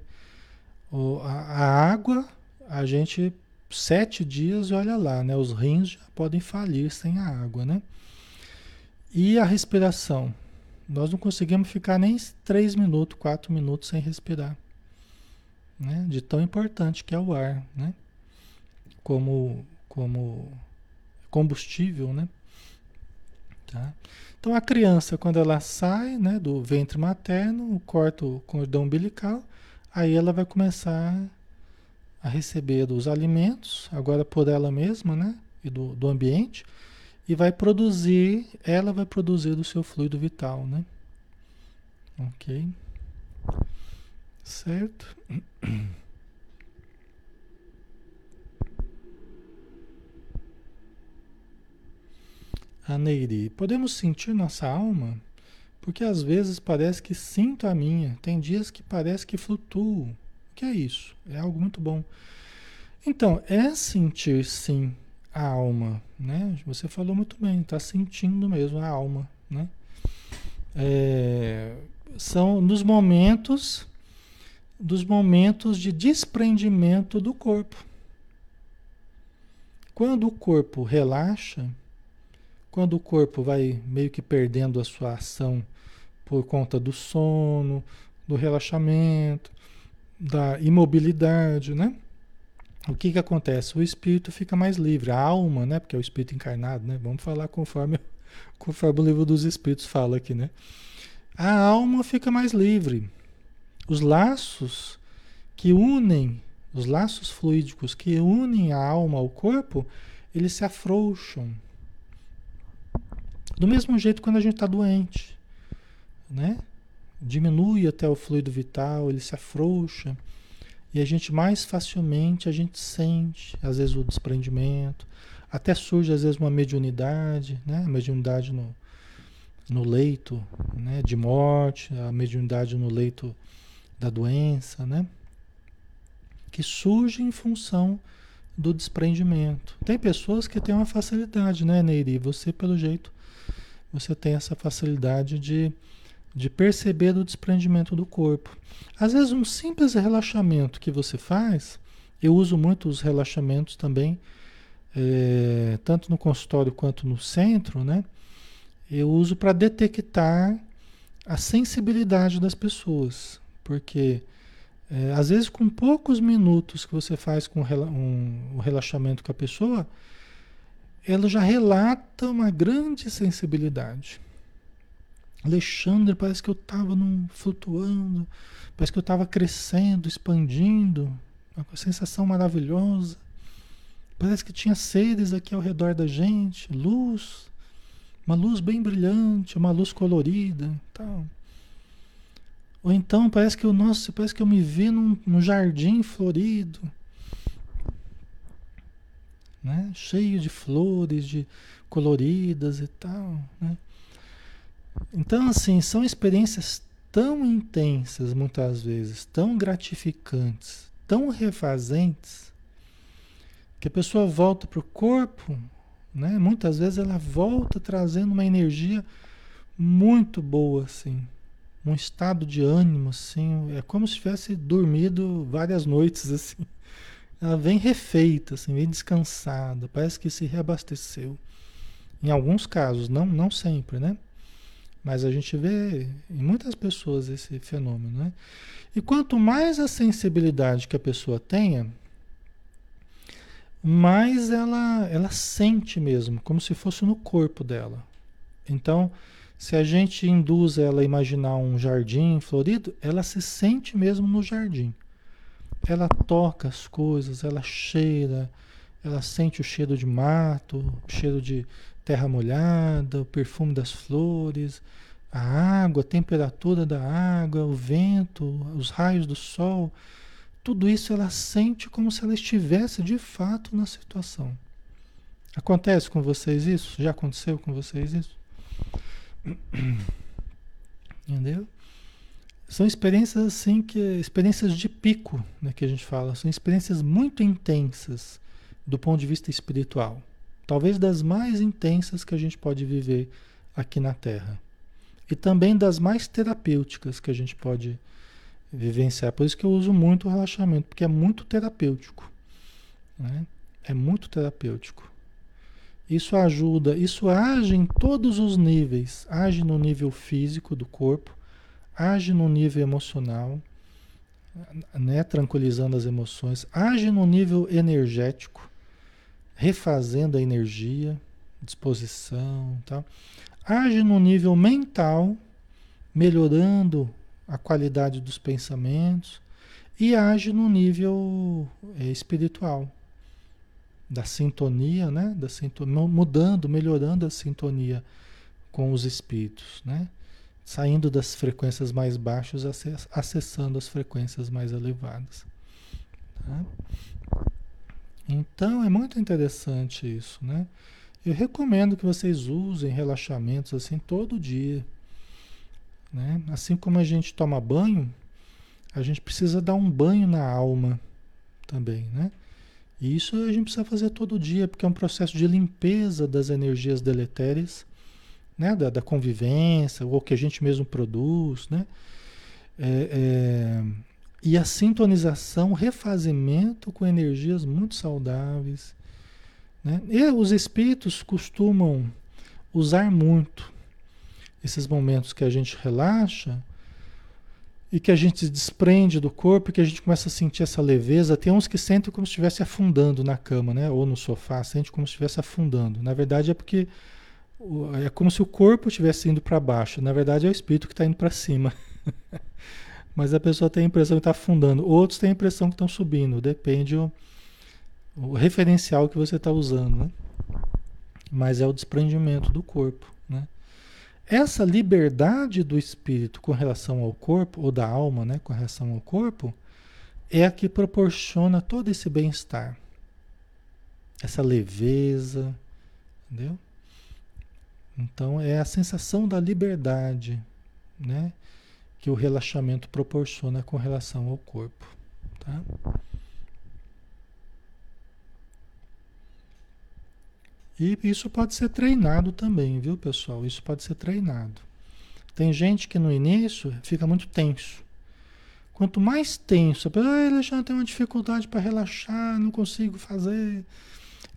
A, a água, a gente sete dias e olha lá, né? Os rins já podem falir sem a água, né? E a respiração? Nós não conseguimos ficar nem três minutos, quatro minutos sem respirar. Né? De tão importante que é o ar, né? Como, como combustível, né? Tá? Então a criança, quando ela sai né, do ventre materno, corta o cordão umbilical, aí ela vai começar a receber os alimentos, agora por ela mesma, né? E do, do ambiente, e vai produzir, ela vai produzir do seu fluido vital, né? Ok? Certo? A Neiri, podemos sentir nossa alma? Porque às vezes parece que sinto a minha, tem dias que parece que flutuo. O que é isso? É algo muito bom. Então, é sentir sim a alma, né? Você falou muito bem, está sentindo mesmo a alma, né? É, são nos momentos dos momentos de desprendimento do corpo. Quando o corpo relaxa, quando o corpo vai meio que perdendo a sua ação por conta do sono, do relaxamento, da imobilidade, né? O que que acontece? O espírito fica mais livre, a alma, né? Porque é o espírito encarnado, né? Vamos falar conforme, conforme o livro dos espíritos fala aqui, né? A alma fica mais livre. Os laços que unem, os laços fluídicos que unem a alma ao corpo, eles se afrouxam. Do mesmo jeito quando a gente está doente, né? Diminui até o fluido vital, ele se afrouxa e a gente mais facilmente a gente sente, às vezes o desprendimento, até surge às vezes uma mediunidade, né? A mediunidade no, no leito, né? De morte, a mediunidade no leito da doença, né? Que surge em função do desprendimento. Tem pessoas que têm uma facilidade, né, Neiri? Você, pelo jeito, você tem essa facilidade de, de perceber o desprendimento do corpo. Às vezes, um simples relaxamento que você faz, eu uso muito os relaxamentos também, é, tanto no consultório quanto no centro, né? Eu uso para detectar a sensibilidade das pessoas. Porque é, às vezes com poucos minutos que você faz com um, um relaxamento com a pessoa, ela já relata uma grande sensibilidade. Alexandre, parece que eu estava flutuando, parece que eu estava crescendo, expandindo, uma sensação maravilhosa. Parece que tinha seres aqui ao redor da gente, luz, uma luz bem brilhante, uma luz colorida, tal. Ou então parece que eu, nossa, parece que eu me vi num, num jardim florido, né? cheio de flores, de coloridas e tal. Né? Então, assim, são experiências tão intensas, muitas vezes, tão gratificantes, tão refazentes, que a pessoa volta para o corpo, né? muitas vezes ela volta trazendo uma energia muito boa, assim, um estado de ânimo, assim, é como se tivesse dormido várias noites, assim. Ela vem refeita, assim, vem descansada, parece que se reabasteceu. Em alguns casos, não, não sempre, né? Mas a gente vê em muitas pessoas esse fenômeno, né? E quanto mais a sensibilidade que a pessoa tenha, mais ela, ela sente mesmo, como se fosse no corpo dela. Então, se a gente induz ela a imaginar um jardim florido, ela se sente mesmo no jardim. Ela toca as coisas, ela cheira, ela sente o cheiro de mato, o cheiro de terra molhada, o perfume das flores, a água, a temperatura da água, o vento, os raios do sol. Tudo isso ela sente como se ela estivesse de fato na situação. Acontece com vocês isso? Já aconteceu com vocês isso? Entendeu? São experiências assim que experiências de pico, né, que a gente fala, são experiências muito intensas do ponto de vista espiritual. Talvez das mais intensas que a gente pode viver aqui na Terra. E também das mais terapêuticas que a gente pode vivenciar. Por isso que eu uso muito o relaxamento, porque é muito terapêutico. Né? É muito terapêutico. Isso ajuda, isso age em todos os níveis. Age no nível físico do corpo, age no nível emocional, né, tranquilizando as emoções, age no nível energético, refazendo a energia, disposição, tá? Age no nível mental, melhorando a qualidade dos pensamentos e age no nível é, espiritual, da sintonia, né? Da sintonia, mudando, melhorando a sintonia com os espíritos, né? Saindo das frequências mais baixas, acessando as frequências mais elevadas. Tá? Então é muito interessante isso, né? Eu recomendo que vocês usem relaxamentos assim todo dia, né? Assim como a gente toma banho, a gente precisa dar um banho na alma também, né? E isso a gente precisa fazer todo dia, porque é um processo de limpeza das energias deletérias, né? da, da convivência, ou que a gente mesmo produz. Né? É, é, e a sintonização, refazimento com energias muito saudáveis. Né? E os espíritos costumam usar muito esses momentos que a gente relaxa e que a gente se desprende do corpo e que a gente começa a sentir essa leveza. Tem uns que sentem como se estivesse afundando na cama, né? Ou no sofá, sente como se estivesse afundando. Na verdade é porque é como se o corpo estivesse indo para baixo. Na verdade é o espírito que está indo para cima. Mas a pessoa tem a impressão que está afundando. Outros têm a impressão que estão subindo. Depende o, o referencial que você está usando, né? Mas é o desprendimento do corpo, né? Essa liberdade do espírito com relação ao corpo, ou da alma, né, com relação ao corpo, é a que proporciona todo esse bem-estar. Essa leveza, entendeu? Então é a sensação da liberdade, né? Que o relaxamento proporciona com relação ao corpo. Tá? E isso pode ser treinado também, viu, pessoal? Isso pode ser treinado. Tem gente que no início fica muito tenso. Quanto mais tenso, a pessoa, ah, Alexandre, tem uma dificuldade para relaxar, não consigo fazer.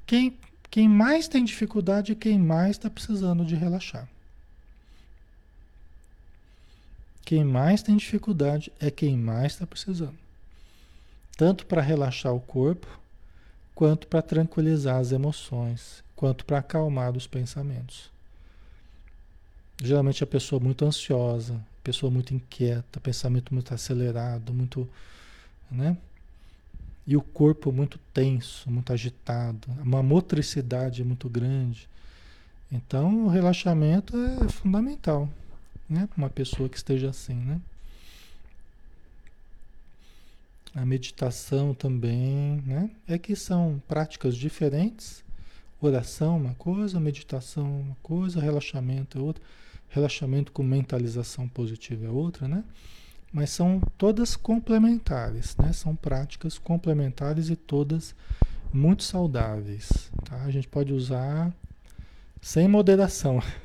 Quem, quem mais tem dificuldade é quem mais está precisando de relaxar. Quem mais tem dificuldade é quem mais está precisando. Tanto para relaxar o corpo, quanto para tranquilizar as emoções, quanto para acalmar os pensamentos. Geralmente a pessoa muito ansiosa, pessoa muito inquieta, pensamento muito acelerado, muito, né? E o corpo muito tenso, muito agitado, uma motricidade muito grande. Então o relaxamento é fundamental né? Uma pessoa que esteja assim, né? A meditação também, né? É que são práticas diferentes. Oração uma coisa, meditação uma coisa, relaxamento é outra. Relaxamento com mentalização positiva é outra, né? Mas são todas complementares, né? São práticas complementares e todas muito saudáveis, tá? A gente pode usar sem moderação.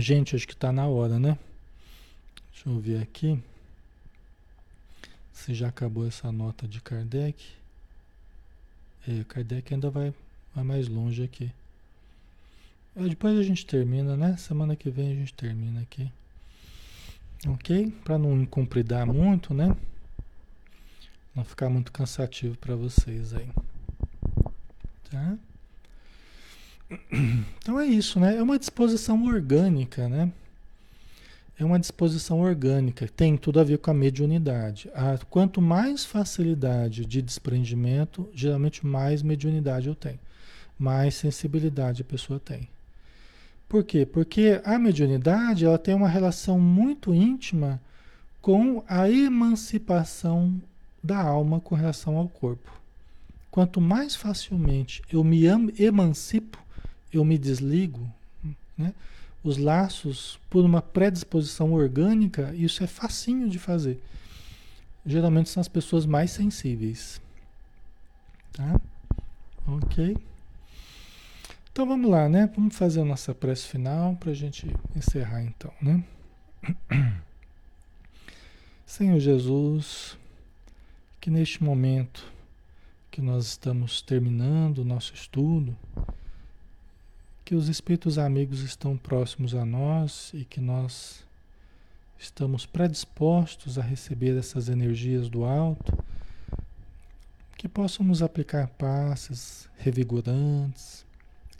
Gente, acho que está na hora, né? Deixa eu ver aqui. Se já acabou essa nota de Kardec. É, Kardec ainda vai, vai mais longe aqui. É, depois a gente termina, né? Semana que vem a gente termina aqui. Ok? Para não incumpridar muito, né? Não ficar muito cansativo para vocês aí. Tá? Então é isso, né? É uma disposição orgânica, né? É uma disposição orgânica, tem tudo a ver com a mediunidade. Ah, quanto mais facilidade de desprendimento, geralmente mais mediunidade eu tenho, mais sensibilidade a pessoa tem. Por quê? Porque a mediunidade ela tem uma relação muito íntima com a emancipação da alma com relação ao corpo. Quanto mais facilmente eu me emancipo eu me desligo, né? os laços, por uma predisposição orgânica, isso é facinho de fazer. Geralmente são as pessoas mais sensíveis. Tá? Ok? Então vamos lá, né? Vamos fazer a nossa prece final para a gente encerrar então, né? Senhor Jesus, que neste momento que nós estamos terminando o nosso estudo, que os espíritos amigos estão próximos a nós e que nós estamos predispostos a receber essas energias do alto, que possam nos aplicar passes revigorantes,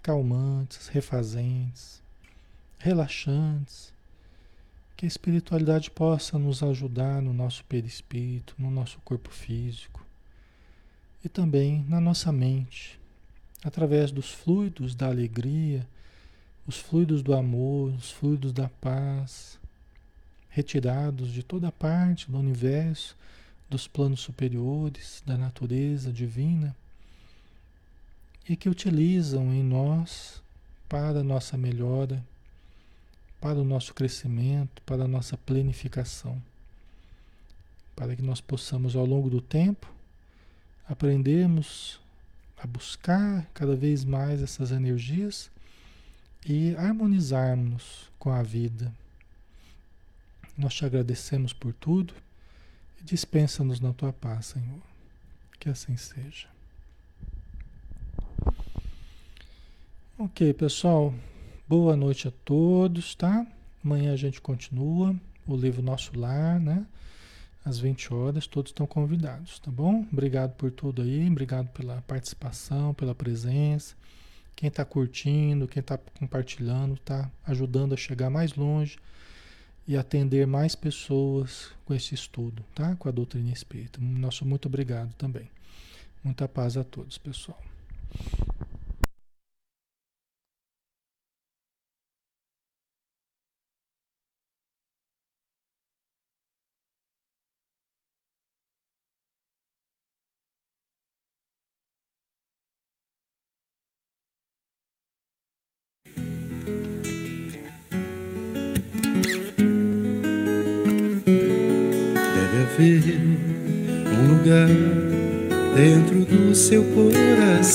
calmantes, refazentes, relaxantes, que a espiritualidade possa nos ajudar no nosso perispírito, no nosso corpo físico e também na nossa mente através dos fluidos da alegria, os fluidos do amor, os fluidos da paz, retirados de toda parte do universo, dos planos superiores, da natureza divina, e que utilizam em nós para a nossa melhora, para o nosso crescimento, para a nossa planificação, para que nós possamos ao longo do tempo aprendermos a buscar cada vez mais essas energias e harmonizarmos com a vida. Nós te agradecemos por tudo e dispensa-nos na tua paz, Senhor. Que assim seja. Ok, pessoal. Boa noite a todos, tá? Amanhã a gente continua o livro Nosso Lar, né? Às 20 horas, todos estão convidados, tá bom? Obrigado por tudo aí, obrigado pela participação, pela presença. Quem está curtindo, quem está compartilhando, está ajudando a chegar mais longe e atender mais pessoas com esse estudo, tá? Com a doutrina espírita. Nosso muito obrigado também. Muita paz a todos, pessoal.